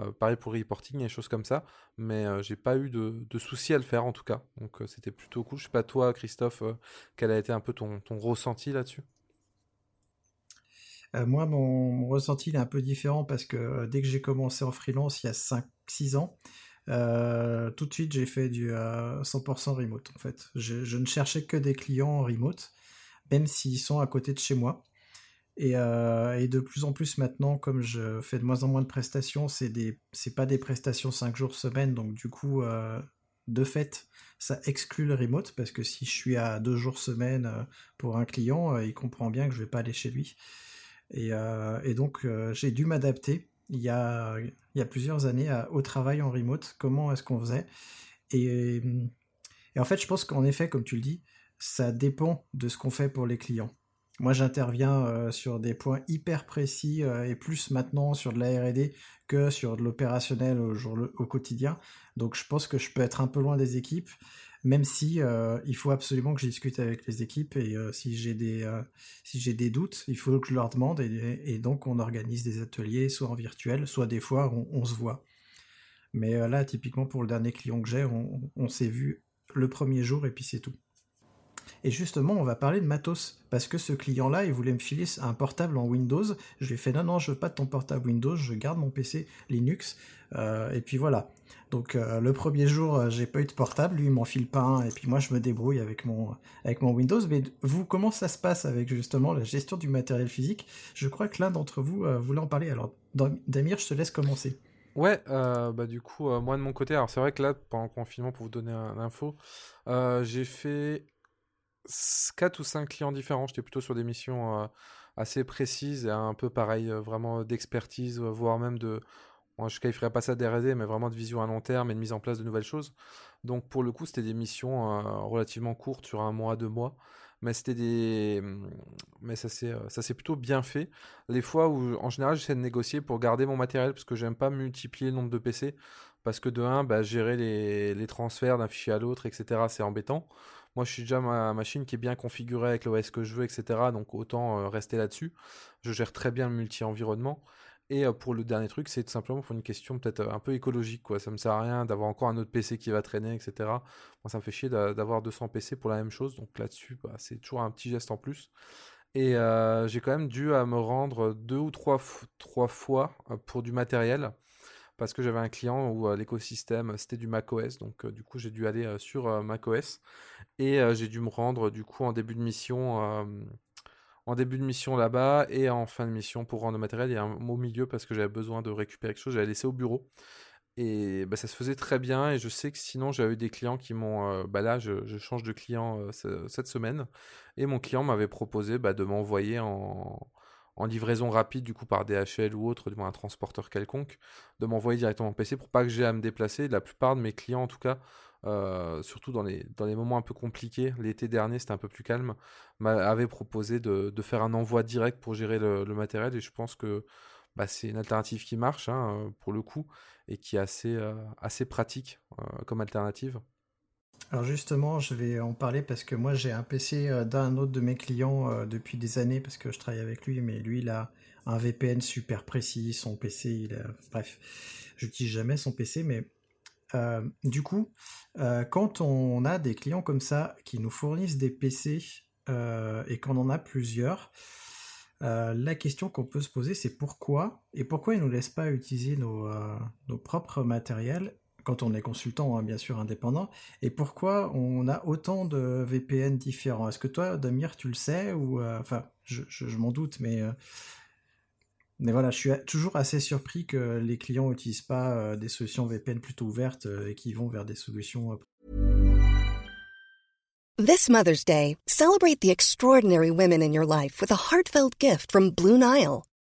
Euh, pareil pour reporting et choses comme ça, mais euh, j'ai pas eu de, de, soucis à le faire en tout cas. Donc euh, c'était plutôt cool. Je sais pas toi, Christophe, quel a été un peu ton ressenti là-dessus? Moi, mon, ressenti est un peu différent parce que dès que j'ai commencé en freelance il y a 5-6 ans, tout de suite j'ai fait du 100% remote en fait. Je, ne cherchais que des clients en remote, même s'ils sont à côté de chez moi. Euh, et, de plus en plus maintenant, comme je fais de moins en moins de prestations, c'est c'est pas des prestations 5 jours semaine, donc du coup, euh, de fait, ça exclut le remote parce que si je suis à 2 jours semaine euh, pour un client, il comprend bien que je vais pas aller chez lui. Et, et donc, j'ai dû m'adapter il y a, plusieurs années au travail en remote. Comment est-ce qu'on faisait et, et en fait, je pense qu'en effet, comme tu le dis, ça dépend de ce qu'on fait pour les clients. Moi, j'interviens euh, sur des points hyper précis euh, et plus maintenant sur de la R&D que sur de l'opérationnel au quotidien. Donc, je pense que je peux être un peu loin des équipes, même si il faut absolument que je discute avec les équipes et si j'ai des si j'ai des doutes, il faut que je leur demande et, donc on organise des ateliers soit en virtuel, soit des fois on, se voit. Mais là, typiquement pour le dernier client que j'ai, on s'est vu le premier jour et puis c'est tout. Et justement, on va parler de matos, parce que ce client-là, il voulait me filer un portable en Windows. Je lui ai fait non, non, je veux pas de ton portable Windows, je garde mon PC Linux. Euh, et puis voilà. Donc euh, le premier jour, euh, j'ai pas eu de portable, lui il m'en file pas un, et puis moi je me débrouille avec mon, avec mon Windows. Mais vous, comment ça se passe avec justement la gestion du matériel physique? Je crois que l'un d'entre vous voulait en parler. Alors Damir, je te laisse commencer. Ouais, bah du coup, moi de mon côté, alors c'est vrai que là, pendant le confinement, pour vous donner l'info, j'ai fait 4 ou 5 clients différents. J'étais plutôt sur des missions euh, assez précises et un peu pareil, euh, vraiment d'expertise, euh, voire même de. Je ne qualifierais pas ça d'RD, mais vraiment de vision à long terme et de mise en place de nouvelles choses. Donc, pour le coup, c'était des missions relativement courtes, sur un mois, deux mois. Mais c'était des. Mais ça s'est plutôt bien fait. Les fois où, en général, j'essaie de négocier pour garder mon matériel parce que j'aime pas multiplier le nombre de PC. Parce que de 1, bah, gérer les, les transferts d'un fichier à l'autre, etc., c'est embêtant. Moi, je suis déjà ma machine qui est bien configurée avec l'OS que je veux, etc. Donc autant euh, rester là-dessus. Je gère très bien le multi-environnement. Et euh, pour le dernier truc, c'est simplement pour une question peut-être euh, un peu écologique. Quoi. Ça me sert à rien d'avoir encore un autre PC qui va traîner, etc. Moi, ça me fait chier d'avoir 200 PC pour la même chose. Donc là-dessus, bah, c'est toujours un petit geste en plus. Et j'ai quand même dû à me rendre deux ou trois fois pour du matériel parce que j'avais un client où l'écosystème c'était du macOS, donc du coup j'ai dû aller sur macOS et j'ai dû me rendre du coup en début de mission, en début de mission là-bas et en fin de mission pour rendre le matériel et un au milieu parce que j'avais besoin de récupérer quelque chose, j'avais laissé au bureau. Et bah, ça se faisait très bien et je sais que sinon j'avais eu des clients qui m'ont... bah là je, je, change de client cette semaine et mon client m'avait proposé bah, de m'envoyer en, en livraison rapide, du coup par DHL ou autre, un transporteur quelconque, de m'envoyer directement en PC pour pas que j'ai à me déplacer. La plupart de mes clients, en tout cas, euh, surtout dans les, moments un peu compliqués, l'été dernier c'était un peu plus calme, m'avaient proposé de, faire un envoi direct pour gérer le, matériel et je pense que bah, c'est une alternative qui marche hein, pour le coup et qui est assez, euh, pratique euh, comme alternative. Alors justement, je vais en parler parce que moi j'ai un PC euh, d'un autre de mes clients euh, depuis des années parce que je travaille avec lui, mais lui il a un VPN super précis, son PC, il a... bref, j'utilise jamais son PC, mais euh, du coup, quand on a des clients comme ça qui nous fournissent des PC et qu'on en a plusieurs, la question qu'on peut se poser c'est pourquoi et pourquoi ils nous laissent pas utiliser nos, nos propres matériels quand on est consultant, hein, bien sûr, indépendant. Et pourquoi on a autant de VPN différents? Est-ce que toi, Damir, tu le sais ou euh, enfin, je, m'en doute, mais euh, mais voilà, je suis toujours assez surpris que les clients n'utilisent pas euh, des solutions VPN plutôt ouvertes et qui vont vers des solutions. This Mother's Day, celebrate the extraordinary women in your life with a heartfelt gift from Blue Nile.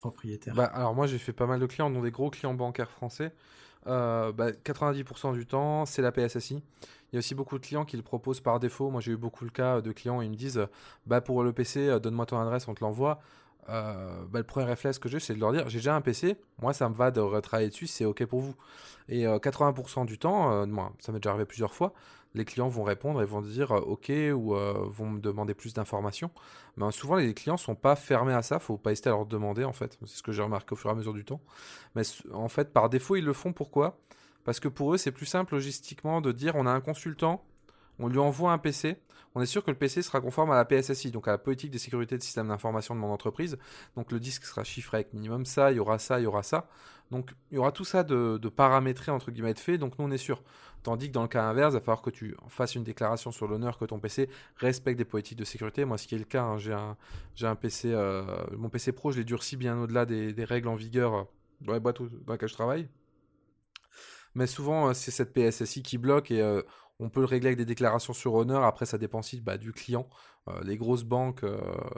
Propriétaire bah, Alors moi j'ai fait pas mal de clients, dont des gros clients bancaires français. Euh, bah, 90% du temps, c'est la PSSI. Il y a aussi beaucoup de clients qui le proposent par défaut. Moi, j'ai eu beaucoup le cas de clients, ils me disent bah, Pour le PC, euh, donne-moi ton adresse, on te l'envoie. Euh, bah, le premier réflexe que j'ai, c'est de leur dire J'ai déjà un PC, moi, ça me va de retravailler dessus, c'est OK pour vous. Et 80% du temps, moi, ça m'est déjà arrivé plusieurs fois, les clients vont répondre et vont dire euh, OK ou euh, vont me demander plus d'informations. Mais euh, souvent, les clients sont pas fermés à ça. Faut pas hésiter à leur demander en fait. C'est ce que j'ai remarqué au fur et à mesure du temps. Mais en fait, par défaut, ils le font. Pourquoi? Parce que pour eux, c'est plus simple logistiquement de dire on a un consultant. on lui envoie un PC, on est sûr que le PC sera conforme à la PSSI, donc à la politique de sécurité de système d'information de mon entreprise. Donc le disque sera chiffré avec minimum ça, il y aura ça, il y aura ça. Donc il y aura tout ça de, de paramétré entre guillemets de fait, donc nous on est sûr. Tandis que dans le cas inverse, il va falloir que tu fasses une déclaration sur l'honneur que ton PC respecte des politiques de sécurité. Moi, ce qui est le cas, j'ai un, PC, euh, mon PC Pro, je l'ai durci bien au-delà des, règles en vigueur euh, dans les boîtes dans lesquelles je travaille. Mais souvent, euh, c'est cette PSSI qui bloque et on peut le régler avec des déclarations sur honneur. Après, ça dépend aussi bah, du client. Les grosses banques,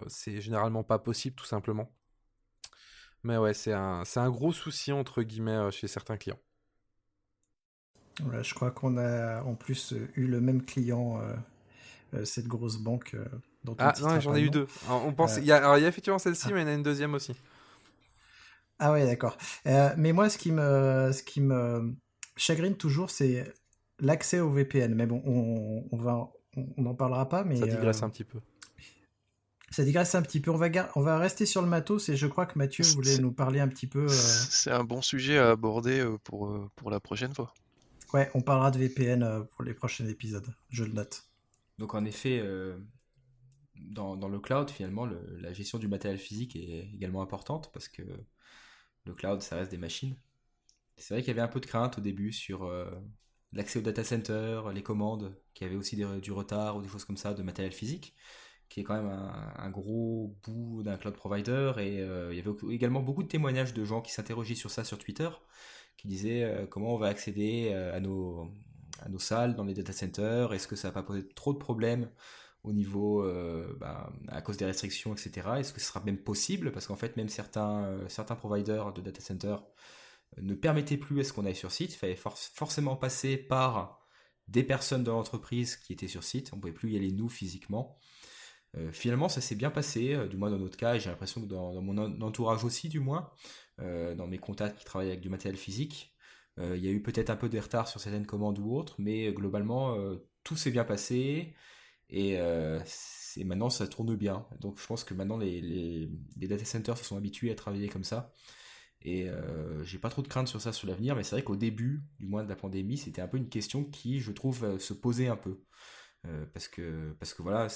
c'est généralement pas possible, tout simplement. Mais ouais, c'est un, un gros souci, entre guillemets, euh, chez certains clients. je crois qu'on a en plus eu le même client, cette grosse banque. dont ah non, j'en ai eu deux. on pense, il, y a, il y a effectivement celle-ci, ah. mais il y en a une deuxième aussi. Ah ouais, d'accord. mais moi, ce qui me, ce qui me chagrine toujours, c'est l'accès au VPN. Mais bon, on, va, on n'en parlera pas. Mais, ça digresse euh, un petit peu. Ça digresse un petit peu. On va, on va rester sur le matos et je crois que Mathieu voulait nous parler un petit peu. Euh, c'est un bon sujet à aborder euh, pour, pour la prochaine fois. Ouais, on parlera de VPN pour les prochains épisodes. Je le note. Donc en effet, dans, dans, le cloud, finalement, la gestion du matériel physique est également importante parce que le cloud, ça reste des machines. C'est vrai qu'il y avait un peu de crainte au début sur l'accès au data center, les commandes, qui avaient aussi du retard ou des choses comme ça de matériel physique, qui est quand même un, gros bout d'un cloud provider. Et euh, il y avait également beaucoup de témoignages de gens qui s'interrogeaient sur ça sur Twitter, qui disaient euh, comment on va accéder euh, à nos, à nos salles dans les data centers, est-ce que ça va pas poser trop de problèmes au niveau bah, à cause des restrictions, etc. Est-ce que ce sera même possible? Parce qu'en fait, même certains, certains providers de data centers ne permettait plus à ce qu'on aille sur site. Il fallait forcément passer par des personnes de l'entreprise qui étaient sur site. On ne pouvait plus y aller nous physiquement. Euh, finalement, ça s'est bien passé, euh, du moins dans notre cas, et j'ai l'impression que dans, mon entourage aussi, du moins, euh, dans mes contacts qui travaillent avec du matériel physique, il y a eu peut-être un peu de retard sur certaines commandes ou autres, mais globalement, tout s'est bien passé, et, maintenant ça tourne bien. Donc je pense que maintenant les, les data centers se sont habitués à travailler comme ça. Et j'ai pas trop de crainte sur ça sur l'avenir, mais c'est vrai qu'au début, du moins de la pandémie, c'était un peu une question qui, je trouve, se posait un peu. Euh, parce, que, parce que voilà,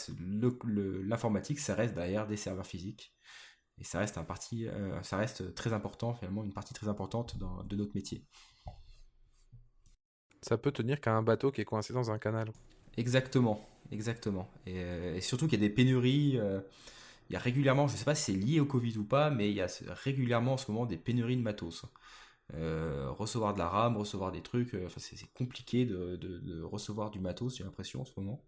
l'informatique, ça reste derrière des serveurs physiques. Et ça reste, un parti, ça reste très important, finalement, une partie très importante de notre métier. Ça peut tenir qu'à un bateau qui est coincé dans un canal. Exactement, exactement. Et, et surtout qu'il y a des pénuries il y a régulièrement, je ne sais pas si c'est lié au Covid ou pas, mais il y a régulièrement en ce moment des pénuries de matos. Euh, recevoir de la RAM, recevoir des trucs, euh, enfin, c'est compliqué de, recevoir du matos, j'ai l'impression en ce moment.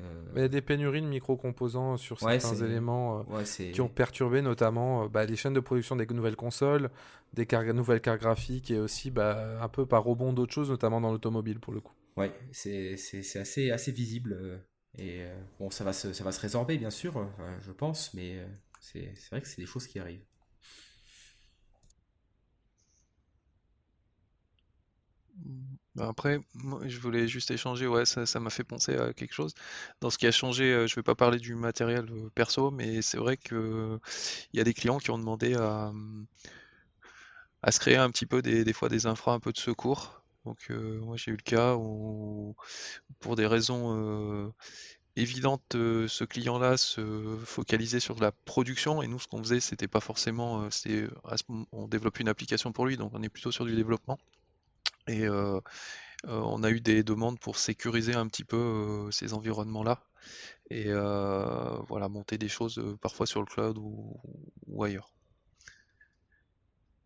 Euh, il y a des pénuries de micro-composants sur certains éléments qui ont perturbé notamment bah, les chaînes de production des nouvelles consoles, des nouvelles cartes graphiques et aussi bah, un peu par rebond d'autres choses, notamment dans l'automobile pour le coup. Ouais, c'est assez, assez visible et euh, bon, ça va, se, ça va se résorber, bien sûr, euh, je pense, mais euh, c'est vrai que c'est des choses qui arrivent. Bah, après, je voulais juste échanger, ouais, ça, m'a fait penser à quelque chose. Dans ce qui a changé, je vais pas parler du matériel perso, mais c'est vrai que il y a des clients qui ont demandé à, se créer un petit peu des, fois des infras un peu de secours donc moi j'ai eu le cas où pour des raisons évidentes, ce client-là se focalisait sur la production et nous ce qu'on faisait c'était pas forcément, on développe une application pour lui donc on est plutôt sur du développement et on a eu des demandes pour sécuriser un petit peu ces environnements-là et voilà monter des choses parfois sur le cloud ou ailleurs.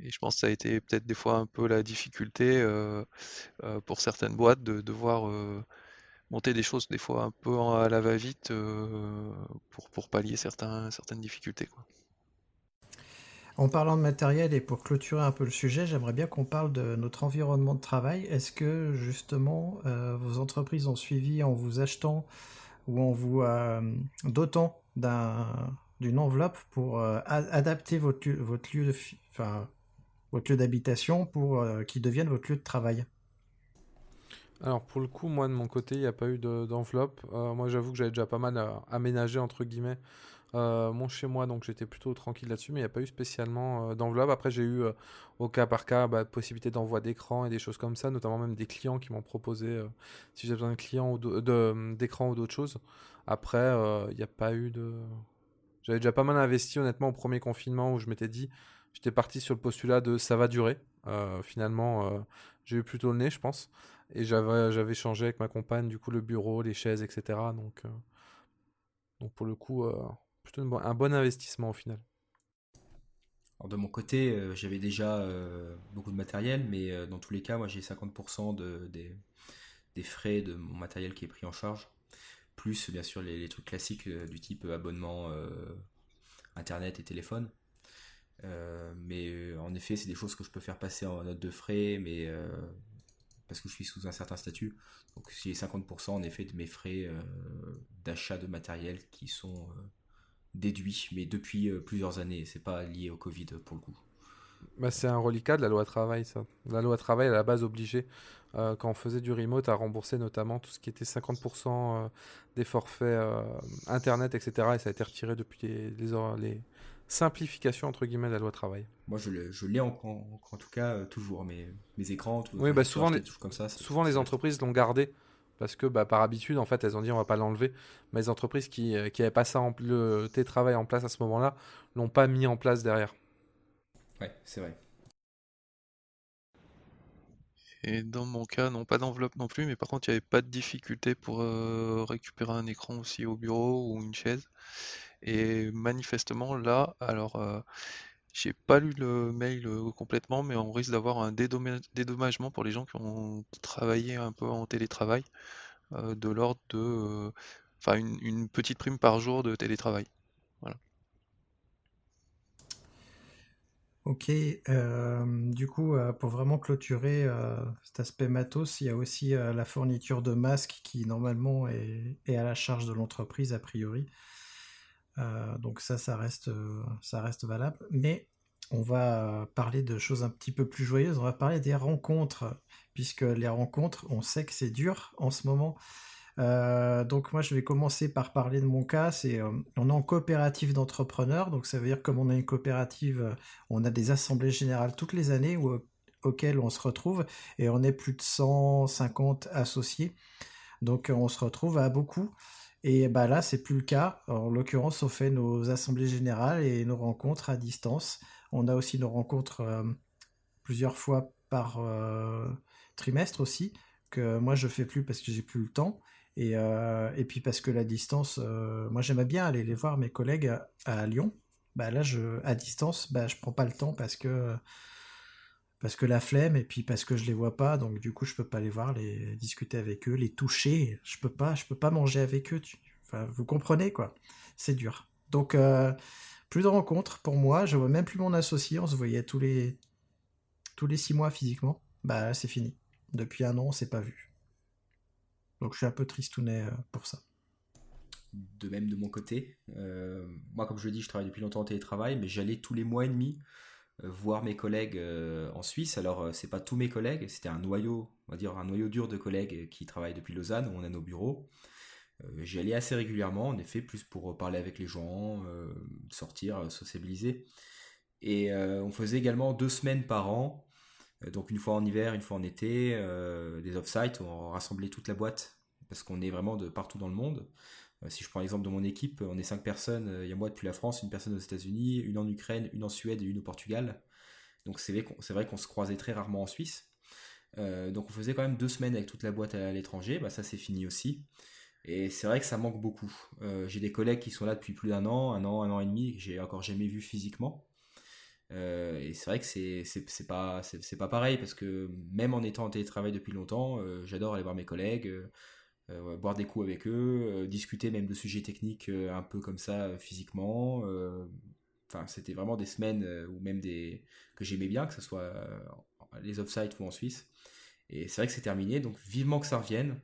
Et je pense que ça a été peut-être des fois un peu la difficulté euh, euh, pour certaines boîtes de devoir euh, monter des choses des fois un peu à la va-vite pour, pour pallier certaines difficultés. En parlant de matériel et pour clôturer un peu le sujet, j'aimerais bien qu'on parle de notre environnement de travail. Est-ce que justement vos entreprises ont suivi en vous achetant ou en vous dotant d'une enveloppe pour adapter votre, lieu votre lieu d'habitation pour euh, qu'il devienne votre lieu de travail? Alors pour le coup, moi de mon côté, il n'y a pas eu d'enveloppe. Euh, moi j'avoue que j'avais déjà pas mal euh, aménagé entre guillemets mon chez moi, donc j'étais plutôt tranquille là-dessus, mais il n'y a pas eu spécialement d'enveloppe. Après, j'ai eu au cas par cas bah, possibilité d'envoi d'écran et des choses comme ça, notamment même des clients qui m'ont proposé si j'ai besoin de clients ou d'écran ou d'autres choses. Après, il n'y a pas eu de. J'avais déjà pas mal investi honnêtement au premier confinement où je m'étais dit, j'étais parti sur le postulat de ça va durer. finalement, j'ai eu plutôt le nez, je pense. Et j'avais, changé avec ma compagne, du coup, le bureau, les chaises, etc. Donc, euh, donc pour le coup, euh, un bon investissement au final. Alors de mon côté, euh, j'avais déjà beaucoup de matériel, mais dans tous les cas, moi j'ai 50% de, des, frais de mon matériel qui est pris en charge, plus bien sûr les, trucs classiques du type abonnement internet et téléphone. mais en effet, c'est des choses que je peux faire passer en note de frais, mais parce que je suis sous un certain statut. Donc j'ai 50% en effet de mes frais euh, d'achat de matériel qui sont euh, déduits, mais depuis euh, plusieurs années. C'est pas lié au Covid pour le coup. Bah, c'est un reliquat de la loi travail, ça. La loi travail, à la base, obligeait, quand on faisait du remote, à rembourser notamment tout ce qui était 50% des forfaits Internet, etc. Et ça a été retiré depuis les, les, simplification entre guillemets de la loi travail. Moi, je l'ai en, en, tout cas euh, toujours, mes, mes écrans. Tout, oui, bah souvent, les, comme ça, souvent les entreprises l'ont gardé parce que bah, par habitude, en fait, elles ont dit on va pas l'enlever. Mais les entreprises qui n'avaient euh, pas ça en, le télétravail en place à ce moment-là l'ont pas mis en place derrière. Ouais, c'est vrai. Et dans mon cas, non, pas d'enveloppe non plus, mais par contre, il n'y avait pas de difficulté pour euh, récupérer un écran aussi au bureau ou une chaise. Et manifestement, là, alors, euh, j'ai pas lu le mail euh, complètement, mais on risque d'avoir un dédommagement pour les gens qui ont travaillé un peu en télétravail, euh, de l'ordre de, enfin, une, petite prime par jour de télétravail. Voilà. Ok, du coup, pour vraiment clôturer cet aspect matos, il y a aussi la fourniture de masques qui normalement est à la charge de l'entreprise a priori. Euh, donc ça, ça reste, euh, ça reste valable. Mais on va parler de choses un petit peu plus joyeuses. On va parler des rencontres, puisque les rencontres, on sait que c'est dur en ce moment. Euh, donc moi, je vais commencer par parler de mon cas. C'est on est en coopérative d'entrepreneurs, donc ça veut dire comme on a une coopérative, on a des assemblées générales toutes les années où, auxquelles on se retrouve et on est plus de 150 associés. Donc on se retrouve à beaucoup. Et bah là, c'est plus le cas. En l'occurrence, on fait nos assemblées générales et nos rencontres à distance. On a aussi nos rencontres euh, plusieurs fois par euh, trimestre aussi, que moi je fais plus parce que j'ai plus le temps. Et, euh, et puis parce que la distance, moi j'aimais bien aller les voir mes collègues à, Lyon. Bah là, je, à distance, bah, je prends pas le temps parce que parce que la flemme et puis parce que je les vois pas donc du coup je peux pas les voir les discuter avec eux les toucher. Je peux pas je peux pas manger avec eux enfin vous comprenez quoi. C'est dur. Donc euh, plus de rencontres pour moi je vois même plus mon associé on se voyait tous les tous les six mois physiquement. Bah c'est fini. Depuis un an on s'est pas vu. Donc je suis un peu tristounet euh, pour ça. De même de mon côté euh, moi comme je le dis je travaille depuis longtemps en télétravail mais j'allais tous les mois et demi voir mes collègues euh, en Suisse. Alors, euh, c'est pas tous mes collègues, c'était un noyau, on va dire un noyau dur de collègues qui travaillent depuis Lausanne, où on a nos bureaux. J'y allais assez régulièrement, en effet, plus pour parler avec les gens, sortir, sociabiliser. Et on faisait également deux semaines par an, donc une fois en hiver, une fois en été, des off-site on rassemblait toute la boîte, parce qu'on est vraiment de partout dans le monde. Euh, si je prends l'exemple de mon équipe, on est cinq personnes. Euh, il y a moi depuis la France, une personne aux États-Unis, une en Ukraine, une en Suède et une au Portugal. Donc c'est vrai qu'on se croisait très rarement en Suisse. Euh, donc on faisait quand même deux semaines avec toute la boîte à l'étranger. Bah, ça c'est fini aussi. Et c'est vrai que ça manque beaucoup. j'ai des collègues qui sont là depuis plus d'un an, un an, un an et demi, que j'ai encore jamais vu physiquement. et c'est vrai que c'est pas c'est pas pareil parce que même en étant en télétravail depuis longtemps, j'adore aller voir mes collègues. Euh, boire des coups avec eux, euh, discuter même de sujets techniques euh, un peu comme ça physiquement. Enfin, c'était vraiment des semaines ou même des que j'aimais bien, que ce soit les off-site ou en Suisse. Et c'est vrai que c'est terminé, donc vivement que ça revienne.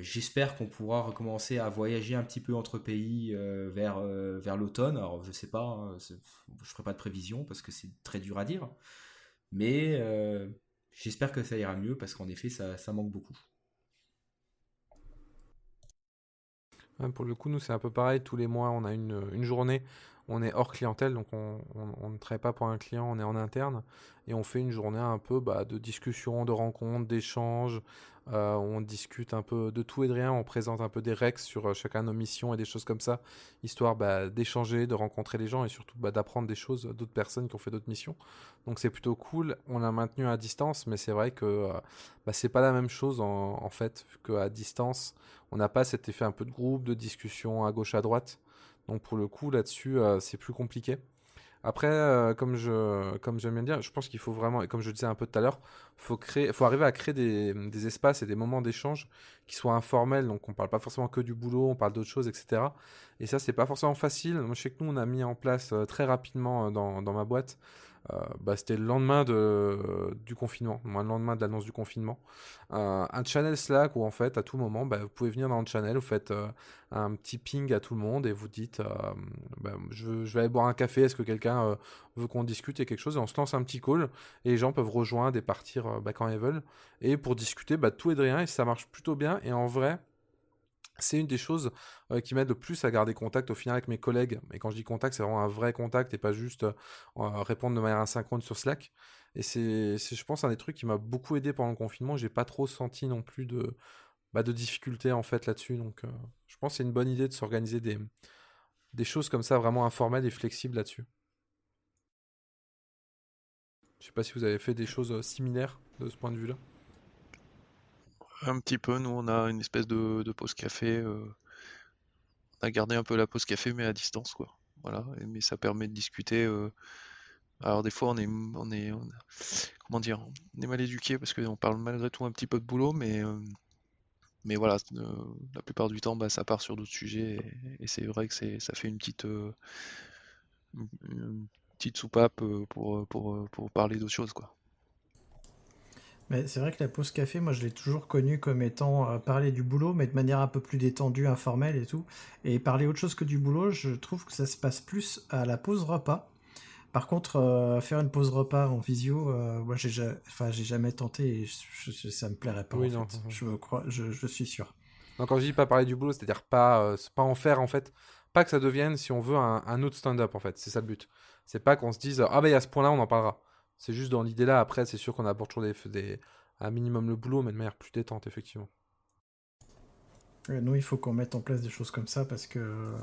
J'espère qu'on pourra recommencer à voyager un petit peu entre pays vers, vers l'automne. Alors je sais pas, hein, je ferai pas de prévision parce que c'est très dur à dire. Mais j'espère que ça ira mieux parce qu'en effet ça, ça manque beaucoup. Pour le coup, nous, c'est un peu pareil. Tous les mois, on a une, journée on est hors clientèle, donc on, ne travaille pas pour un client, on est en interne, et on fait une journée un peu bah, de discussion, de rencontres, d'échanges, euh, on discute un peu de tout et de rien, on présente un peu des rex sur euh, chacun de nos missions et des choses comme ça, histoire bah, d'échanger, de rencontrer les gens et surtout bah, d'apprendre des choses d'autres personnes qui ont fait d'autres missions. Donc c'est plutôt cool, on l'a maintenu à distance, mais c'est vrai que euh, bah, c'est pas la même chose en, fait, qu'à distance, on n'a pas cet effet un peu de groupe, de discussion à gauche à droite. Donc pour le coup là-dessus, c'est plus compliqué. Après, euh, comme je comme j'aime bien dire, je pense qu'il faut vraiment, et comme je disais un peu tout à l'heure, faut faut arriver à créer des, espaces et des moments d'échange qui soient informels. Donc on parle pas forcément que du boulot, on parle d'autres choses, etc. Et ça, c'est pas forcément facile. Moi, je sais que nous, on a mis en place euh, très rapidement dans, dans ma boîte euh, bah, c'était le lendemain de, du confinement, le lendemain de l'annonce du confinement. Euh, un channel Slack où en fait à tout moment bah, vous pouvez venir dans le channel, vous faites euh, un petit ping à tout le monde et vous dites bah, je, je, vais aller boire un café, est-ce que quelqu'un veut qu'on discute et quelque chose et on se lance un petit call et les gens peuvent rejoindre et partir quand ils veulent et pour discuter tout et de rien et ça marche plutôt bien et en vrai c'est une des choses euh, qui m'aide le plus à garder contact au final avec mes collègues. Et quand je dis contact, c'est vraiment un vrai contact et pas juste euh, répondre de manière asynchrone sur Slack. Et c'est, je pense, un des trucs qui m'a beaucoup aidé pendant le confinement. J'ai pas trop senti non plus de, bah, de difficultés en fait là-dessus. Donc, euh, je pense que c'est une bonne idée de s'organiser des, des choses comme ça vraiment informelles et flexibles là-dessus. Je sais pas si vous avez fait des choses similaires de ce point de vue-là. Un petit peu, nous on a une espèce de, pause café. Euh, on a gardé un peu la pause café mais à distance quoi. Voilà, mais ça permet de discuter. Euh, alors des fois on est, on est, comment dire, on est mal éduqué parce qu'on parle malgré tout un petit peu de boulot, mais euh, mais voilà, la plupart du temps bah, ça part sur d'autres sujets et, c'est vrai que c'est, ça fait une petite, soupape pour, pour, pour parler d'autres choses quoi. Mais c'est vrai que la pause café, moi je l'ai toujours connu comme étant euh, parler du boulot, mais de manière un peu plus détendue, informelle et tout. Et parler autre chose que du boulot, je trouve que ça se passe plus à la pause repas. Par contre, euh, faire une pause repas en visio, euh, moi j'ai enfin, jamais tenté et je, ça me plairait pas. Oui, non, Je crois, je, suis sûr. Donc quand je dis pas parler du boulot, c'est-à-dire pas, pas en faire en fait, pas que ça devienne, si on veut, un, autre stand-up en fait. C'est ça le but. C'est pas qu'on se dise ah ben il y a ce point-là, on en parlera. C'est juste dans l'idée là. Après, c'est sûr qu'on apporte toujours des, des, un minimum le boulot, mais de manière plus détente, effectivement. nous, il faut qu'on mette en place des choses comme ça parce que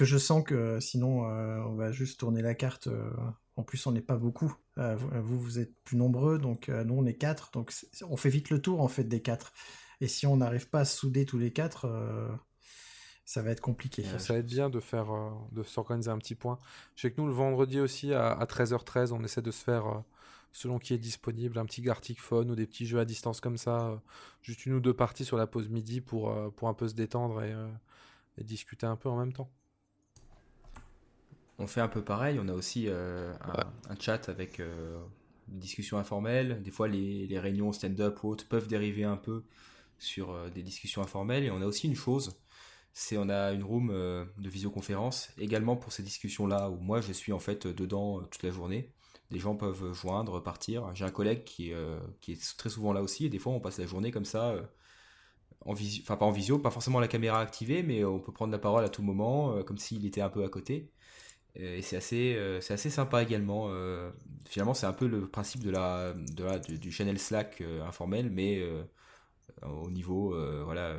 je sens que sinon euh, on va juste tourner la carte. Euh, en plus, on n'est pas beaucoup. Euh, vous, vous êtes plus nombreux, donc nous on est quatre, donc on fait vite le tour en fait des quatre. Et si on n'arrive pas à souder tous les quatre, ça va être compliqué. Ça va être bien de faire, euh, de s'organiser un petit point. Je sais que nous, le vendredi aussi, à, 13h13, on essaie de se faire, euh, selon qui est disponible, un petit Gartic Phone ou des petits jeux à distance comme ça. Euh, juste une ou deux parties sur la pause midi pour, pour un peu se détendre et, discuter un peu en même temps. On fait un peu pareil. On a aussi un, chat avec une discussion informelle. Des fois, les, les réunions stand-up ou autres peuvent dériver un peu sur des discussions informelles. Et on a aussi une chose c'est on a une room euh, de visioconférence également pour ces discussions là où moi je suis en fait dedans euh, toute la journée. Des gens peuvent joindre, partir. J'ai un collègue qui, euh, est très souvent là aussi et des fois on passe la journée comme ça en enfin pas en visio, pas forcément la caméra activée, mais on peut prendre la parole à tout moment comme s'il était un peu à côté. Et c'est assez, sympa également. finalement, c'est un peu le principe de la, du, channel Slack informel, mais au niveau euh, voilà,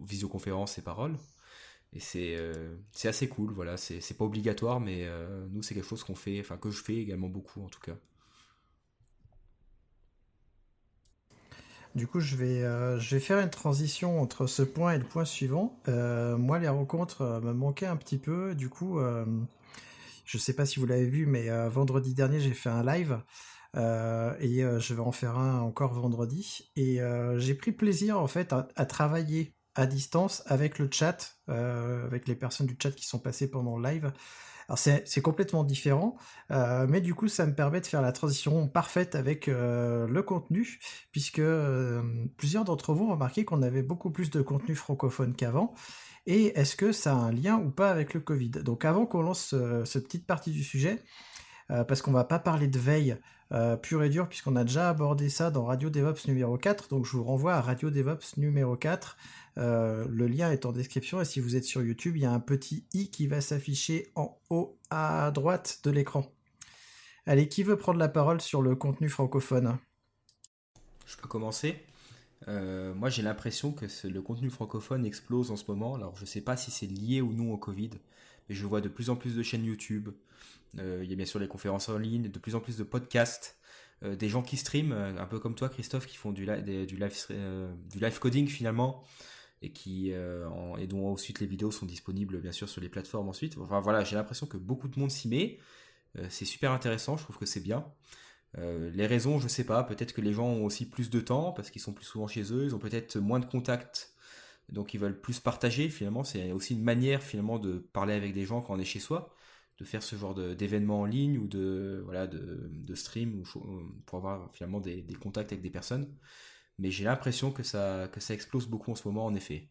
visioconférence et paroles. Et c'est euh, c'est assez cool, voilà, c'est pas obligatoire, mais euh, nous c'est quelque chose qu'on fait, enfin que je fais également beaucoup en tout cas. Du coup, je vais, je vais faire une transition entre ce point et le point suivant. moi, les rencontres me manquaient un petit peu. Du coup, je sais pas si vous l'avez vu, mais vendredi dernier, j'ai fait un live euh, et euh, je vais en faire un encore vendredi. Et euh, j'ai pris plaisir en fait à, travailler à distance avec le chat, avec les personnes du chat qui sont passées pendant le live. Alors c'est complètement différent, mais du coup ça me permet de faire la transition parfaite avec le contenu, puisque plusieurs d'entre vous ont remarqué qu'on avait beaucoup plus de contenu francophone qu'avant. Et est-ce que ça a un lien ou pas avec le Covid? Donc avant qu'on lance cette petite partie du sujet, parce qu'on va pas parler de veille euh, pur et dur, puisqu'on a déjà abordé ça dans Radio DevOps numéro 4. Donc je vous renvoie à Radio DevOps numéro 4. Euh, le lien est en description et si vous êtes sur YouTube, il y a un petit i qui va s'afficher en haut à droite de l'écran. Allez, qui veut prendre la parole sur le contenu francophone? Je peux commencer. Euh, moi, j'ai l'impression que le contenu francophone explose en ce moment. Alors, je ne sais pas si c'est lié ou non au Covid, mais je vois de plus en plus de chaînes YouTube. Euh, il y a bien sûr les conférences en ligne, de plus en plus de podcasts, euh, des gens qui streament, un peu comme toi, Christophe, qui font du, live, du live coding finalement, et qui et dont ensuite les vidéos sont disponibles bien sûr sur les plateformes ensuite. Enfin voilà, j'ai l'impression que beaucoup de monde s'y met. c'est super intéressant, je trouve que c'est bien. Euh, les raisons, je sais pas. Peut-être que les gens ont aussi plus de temps parce qu'ils sont plus souvent chez eux. Ils ont peut-être moins de contacts, donc ils veulent plus partager. Finalement, c'est aussi une manière finalement de parler avec des gens quand on est chez soi, de faire ce genre d'événements en ligne ou de voilà de, stream pour avoir finalement des, des, contacts avec des personnes. Mais j'ai l'impression que ça que ça explose beaucoup en ce moment, en effet.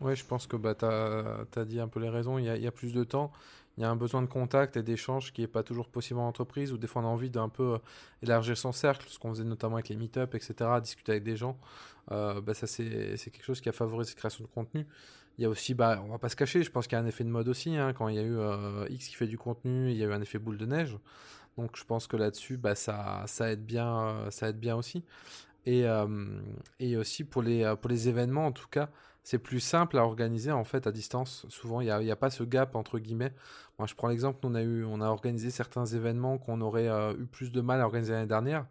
Ouais, je pense que bah, tu as, dit un peu les raisons. Il y, a, plus de temps, il y a un besoin de contact et d'échange qui n'est pas toujours possible en entreprise, ou des fois on a envie d'un peu euh, élargir son cercle, ce qu'on faisait notamment avec les meet-up, etc., discuter avec des gens. Euh, bah, ça, c'est quelque chose qui a favorisé la création de contenu. Il y a aussi, bah, on va pas se cacher, je pense qu'il y a un effet de mode aussi. Hein, quand il y a eu euh, X qui fait du contenu, il y a eu un effet boule de neige. Donc je pense que là-dessus, bah, ça, ça, aide bien, ça aide bien aussi. Et, et aussi pour les, pour les événements, en tout cas, c'est plus simple à organiser en fait à distance. Souvent, il n'y a, pas ce gap entre guillemets. Moi, je prends l'exemple, on a eu, on a organisé certains événements qu'on aurait euh, eu plus de mal à organiser l'année dernière,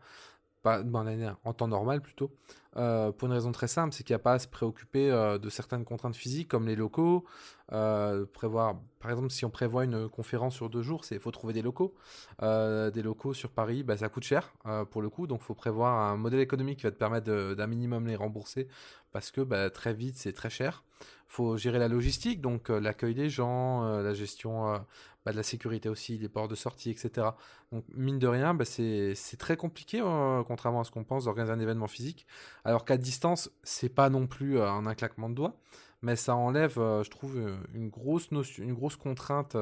en temps normal plutôt, euh, pour une raison très simple, c'est qu'il n'y a pas à se préoccuper euh, de certaines contraintes physiques comme les locaux. prévoir, par exemple, si on prévoit une conférence sur deux jours, il faut trouver des locaux. des locaux sur Paris, bah, ça coûte cher pour le coup, donc faut prévoir un modèle économique qui va te permettre d'un minimum les rembourser parce que bah, très vite c'est très cher. Faut gérer la logistique, donc l'accueil des gens, la gestion bah, de la sécurité aussi, les ports de sortie, etc. Donc mine de rien, bah, c'est très compliqué, euh, contrairement à ce qu'on pense, d'organiser un événement physique. Alors qu'à distance, c'est pas non plus euh, un claquement de doigts, mais ça enlève, euh, je trouve, une grosse, une grosse contrainte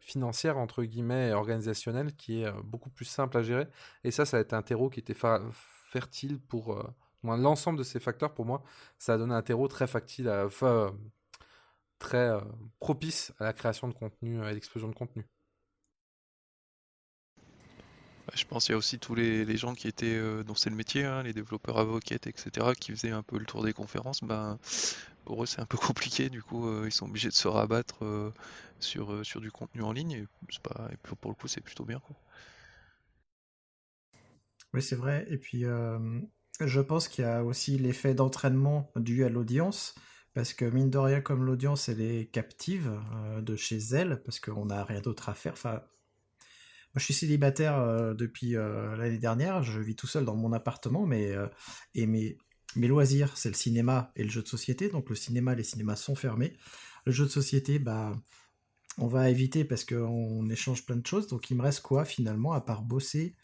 financière, entre guillemets, et organisationnelle, qui est beaucoup plus simple à gérer. Et ça, ça a été un terreau qui était fertile pour... l'ensemble de ces facteurs, pour moi, ça a donné un terreau très facile à, très euh, propice à la création de contenu et à l'explosion de contenu. Je pense qu'il y a aussi tous les, gens qui étaient, euh, dont c'est le métier, hein, les développeurs avocats, etc., qui faisaient un peu le tour des conférences. Ben, pour eux, c'est un peu (laughs) compliqué. Du coup, euh, ils sont obligés de se rabattre sur, sur du contenu en ligne. Et, pas, et pour le coup, c'est plutôt bien. Quoi. Oui, c'est vrai. Et puis, je pense qu'il y a aussi l'effet d'entraînement dû à l'audience. Parce que mine de rien, comme l'audience, elle est captive euh, de chez elle, parce qu'on n'a rien d'autre à faire. Enfin, moi, je suis célibataire euh, depuis euh, l'année dernière. Je vis tout seul dans mon appartement, mais et mes, mes loisirs, c'est le cinéma et le jeu de société. Donc le cinéma, les cinémas sont fermés. Le jeu de société, bah, on va éviter parce qu'on échange plein de choses. Donc il me reste quoi finalement à part bosser? Et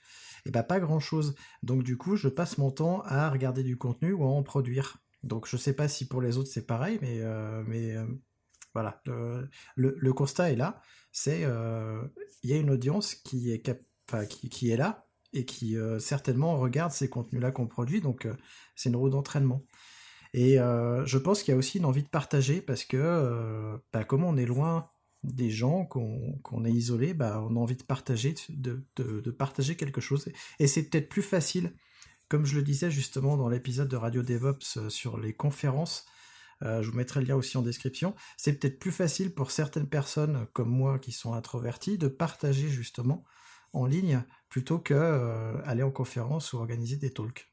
eh bah pas grand chose. Donc du coup, je passe mon temps à regarder du contenu ou à en produire. Donc je ne sais pas si pour les autres c'est pareil, mais, euh, mais euh, voilà, le, constat est là. C'est euh, il y a une audience qui est, qui, est là et qui certainement regarde ces contenus-là qu'on produit, donc c'est une roue d'entraînement. Et je pense qu'il y a aussi une envie de partager parce que bah, comme on est loin des gens, qu'on est isolé, bah, on a envie de partager, de, de partager quelque chose. Et c'est peut-être plus facile comme je le disais justement dans l'épisode de Radio DevOps euh, sur les conférences, euh, je vous mettrai le lien aussi en description, c'est peut-être plus facile pour certaines personnes comme moi qui sont introverties de partager justement en ligne plutôt que euh, aller en conférence ou organiser des talks.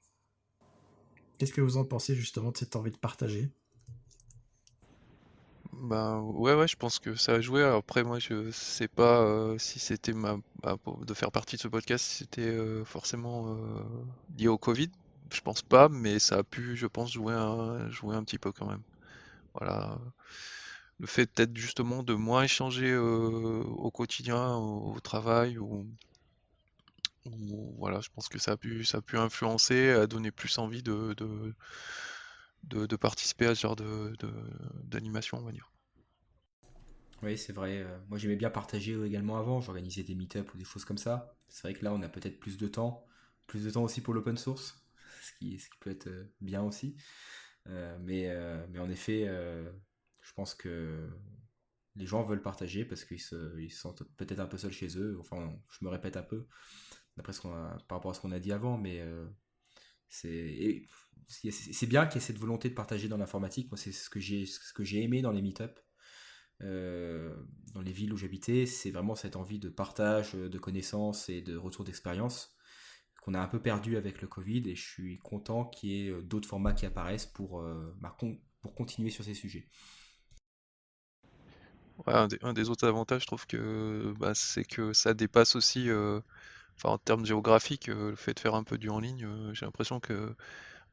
Qu'est-ce que vous en pensez justement de cette envie de partager? Bah ouais ouais je pense que ça a joué. Après moi je sais pas euh, si c'était ma de faire partie de ce podcast si c'était euh, forcément euh, lié au Covid. Je pense pas, mais ça a pu je pense jouer un jouer un petit peu quand même. Voilà. Le fait peut-être justement de moins échanger au quotidien, au, travail ou, voilà, je pense que ça a pu ça a pu influencer, à donner plus envie de de, participer à ce genre de, d'animation, on va dire. Oui, c'est vrai. moi, j'aimais bien partager également avant. J'organisais des meet-up ou des choses comme ça. C'est vrai que là, on a peut-être plus de temps. Plus de temps aussi pour l'open source, (laughs) ce qui, ce qui peut être bien aussi. mais, mais en effet, je pense que les gens veulent partager parce qu'ils se, ils sentent peut-être un peu seuls chez eux. Enfin, je me répète un peu d'après ce qu'on par rapport à ce qu'on a dit avant, mais euh, c'est bien qu'il y ait cette volonté de partager dans l'informatique. Moi, c'est ce que j'ai ce aimé dans les meet-up. Euh, dans les villes où j'habitais, c'est vraiment cette envie de partage, de connaissances et de retour d'expérience qu'on a un peu perdu avec le Covid et je suis content qu'il y ait d'autres formats qui apparaissent pour, euh, pour continuer sur ces sujets un, des, autres avantages, je trouve que bah, c'est que ça dépasse aussi, euh, en termes géographiques, euh, le fait de faire un peu du en ligne. Euh, j'ai l'impression que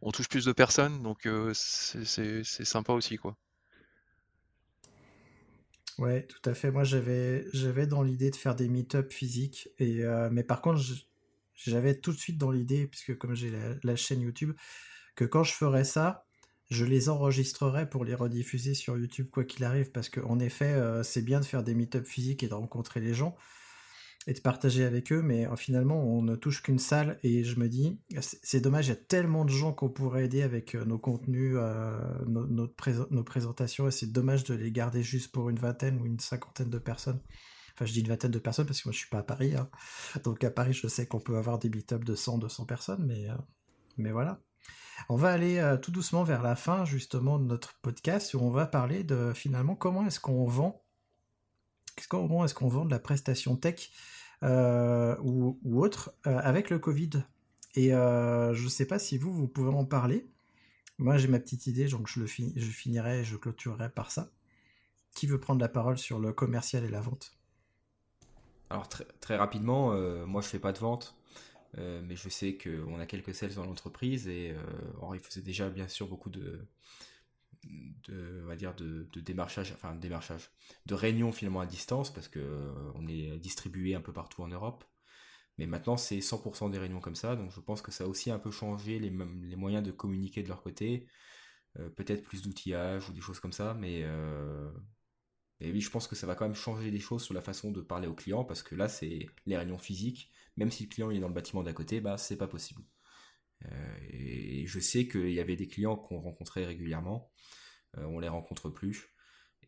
on touche plus de personnes, donc c'est sympa aussi, quoi. Ouais, tout à fait. Moi, j'avais j'avais dans l'idée de faire des meet-up physiques, et mais par contre, j'avais tout de suite dans l'idée, puisque comme j'ai la chaîne YouTube, que quand je ferais ça, je les enregistrerai pour les rediffuser sur YouTube quoi qu'il arrive, parce qu'en effet, euh, c'est bien de faire des meet-up physiques et de rencontrer les gens et de partager avec eux, mais euh, finalement, on ne touche qu'une salle et je me dis, c'est dommage, il y a tellement de gens qu'on pourrait aider avec euh, nos contenus, nos, nos, présentations, et c'est dommage de les garder juste pour une vingtaine ou une cinquantaine de personnes. Enfin, je dis une vingtaine de personnes parce que moi, je suis pas à Paris. Hein. Donc, à Paris, je sais qu'on peut avoir des meet-up de 100, 200 personnes, mais, mais voilà. On va aller euh, tout doucement vers la fin justement de notre podcast où on va parler de finalement comment est-ce qu'on vend, comment est-ce qu'on vend de la prestation tech euh, ou, autre euh, avec le Covid. Et je ne sais pas si vous, vous pouvez en parler. Moi, j'ai ma petite idée, donc je, le finirai et je clôturerai par ça. Qui veut prendre la parole sur le commercial et la vente? Alors très, rapidement, moi je fais pas de vente, euh, mais je sais qu'on a quelques sales dans l'entreprise et euh, faisait déjà bien sûr beaucoup de, de on va dire de, démarchage, enfin démarchage, de réunions finalement à distance parce que euh, on est distribué un peu partout en Europe. Mais maintenant c'est 100% des réunions comme ça, donc je pense que ça a aussi un peu changé les, les moyens de communiquer de leur côté, peut-être plus d'outillage ou des choses comme ça, mais et oui, je pense que ça va quand même changer des choses sur la façon de parler aux clients parce que là c'est les réunions physiques même si le client est dans le bâtiment d'à côté, bah c'est pas possible. Euh, et je sais qu'il y avait des clients qu'on rencontrait régulièrement, euh, on les rencontre plus.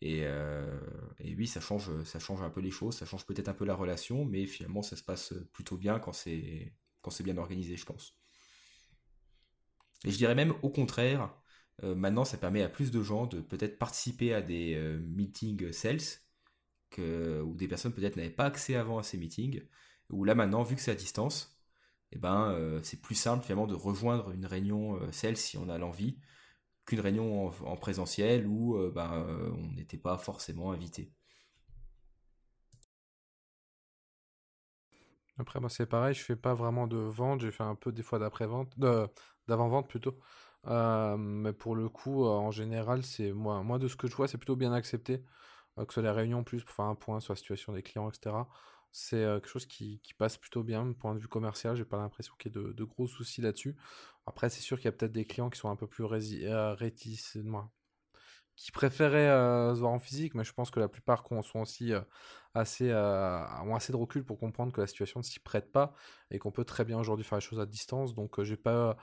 Euh, et, oui, ça change, ça change un peu les choses, ça change peut-être un peu la relation, mais finalement ça se passe plutôt bien quand c'est quand c'est bien organisé, je pense. Et je dirais même au contraire, maintenant ça permet à plus de gens de peut-être participer à des meetings sales que, où des personnes peut-être n'avaient pas accès avant à ces meetings où là maintenant, vu que c'est à distance, eh ben, euh, c'est plus simple finalement de rejoindre une réunion euh, celle si on a l'envie qu'une réunion en, présentiel où euh, ben, on n'était pas forcément invité. Après moi c'est pareil, je fais pas vraiment de vente, j'ai fait un peu des fois d'après-vente, d'avant-vente plutôt. mais pour le coup, en général, c'est moi, moi de ce que je vois, c'est plutôt bien accepté, que ce soit les réunions plus pour faire un point sur la situation des clients, etc c'est quelque chose qui, passe plutôt bien, point de vue commercial. J'ai pas l'impression qu'il y ait de, gros soucis là-dessus. Après, c'est sûr qu'il y a peut-être des clients qui sont un peu plus réticents, qui préféraient se voir en physique, mais je pense que la plupart aussi assez, ont assez de recul pour comprendre que la situation ne s'y prête pas et qu'on peut très bien aujourd'hui faire les choses à distance. Donc, j'ai pas,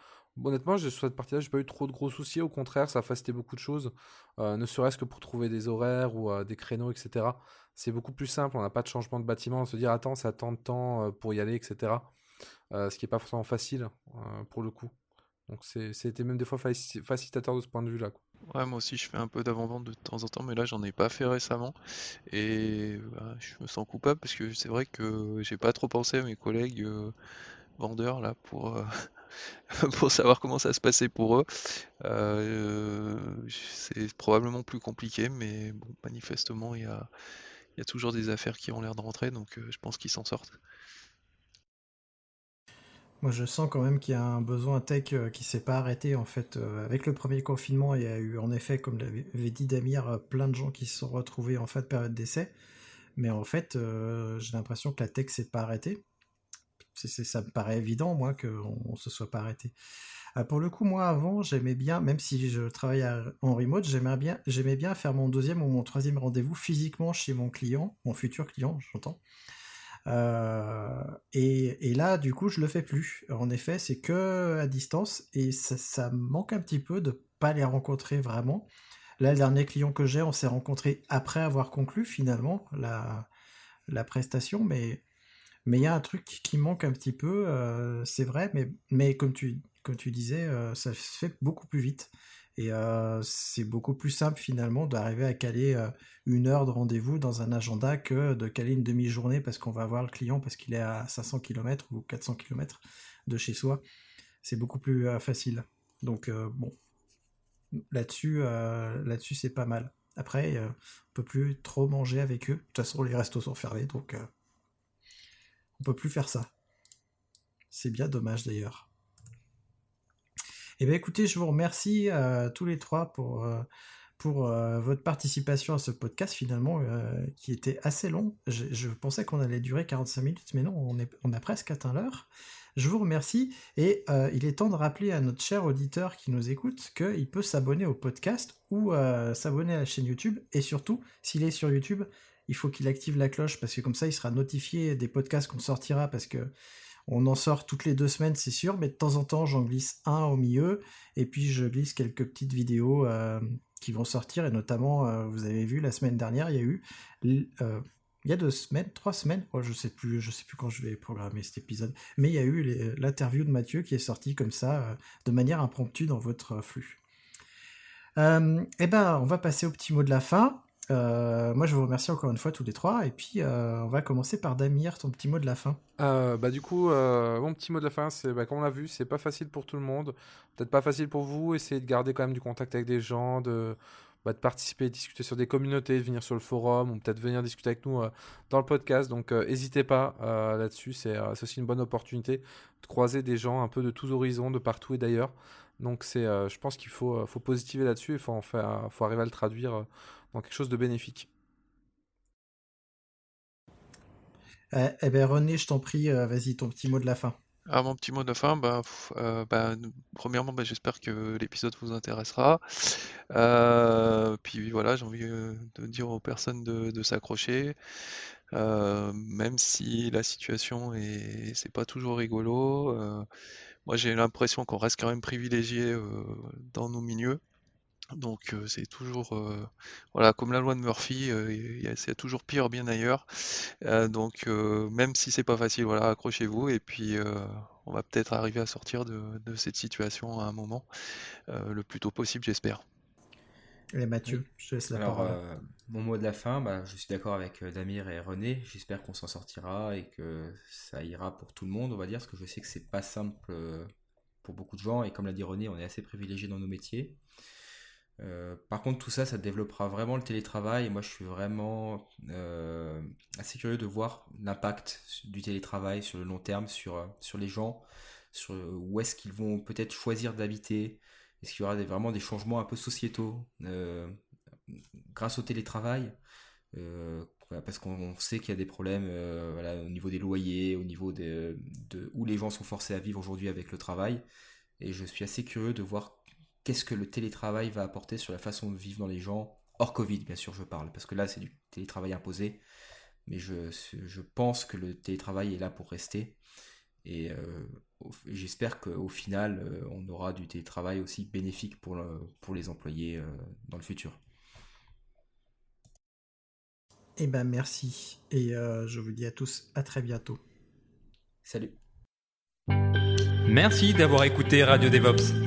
honnêtement, sur cette partie-là, j'ai pas eu trop de gros soucis. Au contraire, ça a facilité beaucoup de choses, ne serait-ce que pour trouver des horaires ou des créneaux, etc c'est beaucoup plus simple. On n'a pas de changement de bâtiment, se dire attends, ça tant de temps euh, pour y aller, etc. Euh, ce qui n'est pas forcément facile euh, pour le coup. Donc c'était même des fois facilitateur de ce point de vue-là. Ouais, moi aussi je fais un peu d'avant-vente de temps en temps, mais là j'en ai pas fait récemment. Et bah, je me sens coupable parce que c'est vrai que j'ai pas trop pensé à mes collègues vendeurs là pour, (laughs) pour savoir comment ça se passait pour eux. c'est probablement plus compliqué, mais bon, manifestement il y a toujours des affaires qui ont l'air de rentrer, donc euh, je pense qu'ils s'en sortent. Moi, je sens quand même qu'il y a un besoin tech euh, qui s'est pas arrêté. En fait, euh, avec le premier confinement, il y a eu, en effet, comme l'avait dit Damir, plein de gens qui se sont retrouvés en fin de période d'essai. Mais en fait, j'ai l'impression que la tech s'est pas arrêtée. Ça me paraît évident, moi, qu'on ne se soit pas arrêté. Euh, pour le coup, moi, avant, j'aimais bien, même si je travaillais en remote, j'aimais bien, j'aimais bien faire mon deuxième ou mon troisième rendez-vous physiquement chez mon client, mon futur client, j'entends. Euh, et, là, du coup, je le fais plus. En effet, c'est que à distance et ça, me manque un petit peu de pas les rencontrer vraiment. Là, le dernier client que j'ai, on s'est rencontré après avoir conclu finalement la, la prestation, mais mais il y a un truc qui manque un petit peu, euh, c'est vrai, mais, mais comme tu, comme tu disais, euh, ça se fait beaucoup plus vite. Et euh, c'est beaucoup plus simple finalement d'arriver à caler une heure de rendez-vous dans un agenda que de caler une demi-journée parce qu'on va voir le client parce qu'il est à 500 km ou 400 km de chez soi. C'est beaucoup plus facile. Donc bon, là-dessus, là-dessus c'est pas mal. Après, on peut plus trop manger avec eux. De toute façon, les restos sont fermés, donc on peut plus faire ça. C'est bien dommage d'ailleurs. Eh bien écoutez, je vous remercie euh, tous les trois pour, euh, pour euh, votre participation à ce podcast finalement qui était assez long. Je, pensais qu'on allait durer 45 minutes, mais non, on, est, on a presque atteint l'heure. Je vous remercie et il est temps de rappeler à notre cher auditeur qui nous écoute qu'il peut s'abonner au podcast ou s'abonner à la chaîne YouTube et surtout, s'il est sur YouTube, il faut qu'il active la cloche parce que comme ça, il sera notifié des podcasts qu'on sortira parce que on en sort toutes les deux semaines, c'est sûr, mais de temps en temps, j'en glisse un au milieu et puis je glisse quelques petites vidéos euh, qui vont sortir et notamment, euh, vous avez vu la semaine dernière, il y a eu euh, il y a deux semaines, trois semaines, oh, je sais plus, je sais plus quand je vais programmer cet épisode, mais il y a eu l'interview de Mathieu qui est sorti comme ça, de manière impromptue dans votre flux. eh ben, on va passer au petit mot de la fin. Euh, moi, je vous remercie encore une fois tous les trois. Et puis, euh, on va commencer par Damir, ton petit mot de la fin. Euh, bah, du coup, mon petit mot de la fin, c'est bah, comme on l'a vu, c'est pas facile pour tout le monde. Peut-être pas facile pour vous. Essayez de garder quand même du contact avec des gens, de, bah, de participer, discuter sur des communautés, de venir sur le forum ou peut-être venir discuter avec nous dans le podcast. Donc, n'hésitez pas là-dessus. C'est aussi une bonne opportunité de croiser des gens un peu de tous horizons, de partout et d'ailleurs. Donc, c'est, je pense qu'il faut, faut positiver là-dessus. Il faut, en faire, faut arriver à le traduire quelque chose de bénéfique. Eh, eh bien René, je t'en prie, euh, vas-y, ton petit mot de la fin. Ah, mon petit mot de fin, bah, euh, bah premièrement, bah, j'espère que l'épisode vous intéressera. Euh, puis voilà, j'ai envie de dire aux personnes de, s'accrocher, même si la situation est, c'est pas toujours rigolo. moi, j'ai l'impression qu'on reste quand même privilégié dans nos milieux. Donc c'est toujours voilà comme la loi de Murphy, c'est toujours pire bien ailleurs. donc même si c'est pas facile, voilà, accrochez-vous et puis on va peut-être arriver à sortir de, cette situation à un moment le plus tôt possible, j'espère. Et Mathieu, je te laisse la Alors, mon mot de la fin, bah, je suis d'accord avec Damir et René. J'espère qu'on s'en sortira et que ça ira pour tout le monde, on va dire, parce que je sais que c'est pas simple pour beaucoup de gens et comme l'a dit René, on est assez privilégié dans nos métiers. Euh, par contre, tout ça, ça développera vraiment le télétravail. Et moi, je suis vraiment euh, assez curieux de voir l'impact du télétravail sur le long terme, sur, euh, sur les gens, sur où est-ce qu'ils vont peut-être choisir d'habiter. Est-ce qu'il y aura vraiment des changements un peu sociétaux grâce au télétravail? Parce qu'on sait qu'il y a des problèmes au niveau des loyers, au niveau de, de où les gens sont forcés à vivre aujourd'hui avec le travail. Et je suis assez curieux de voir qu'est-ce que le télétravail va apporter sur la façon de vivre dans les gens, hors Covid bien sûr je parle, parce que là c'est du télétravail imposé, mais je, je, pense que le télétravail est là pour rester. Et euh, j'espère qu'au final, euh, on aura du télétravail aussi bénéfique pour, pour les employés euh, dans le futur. Eh ben merci. Et je vous dis à tous à très bientôt. Salut. Merci d'avoir écouté Radio DevOps.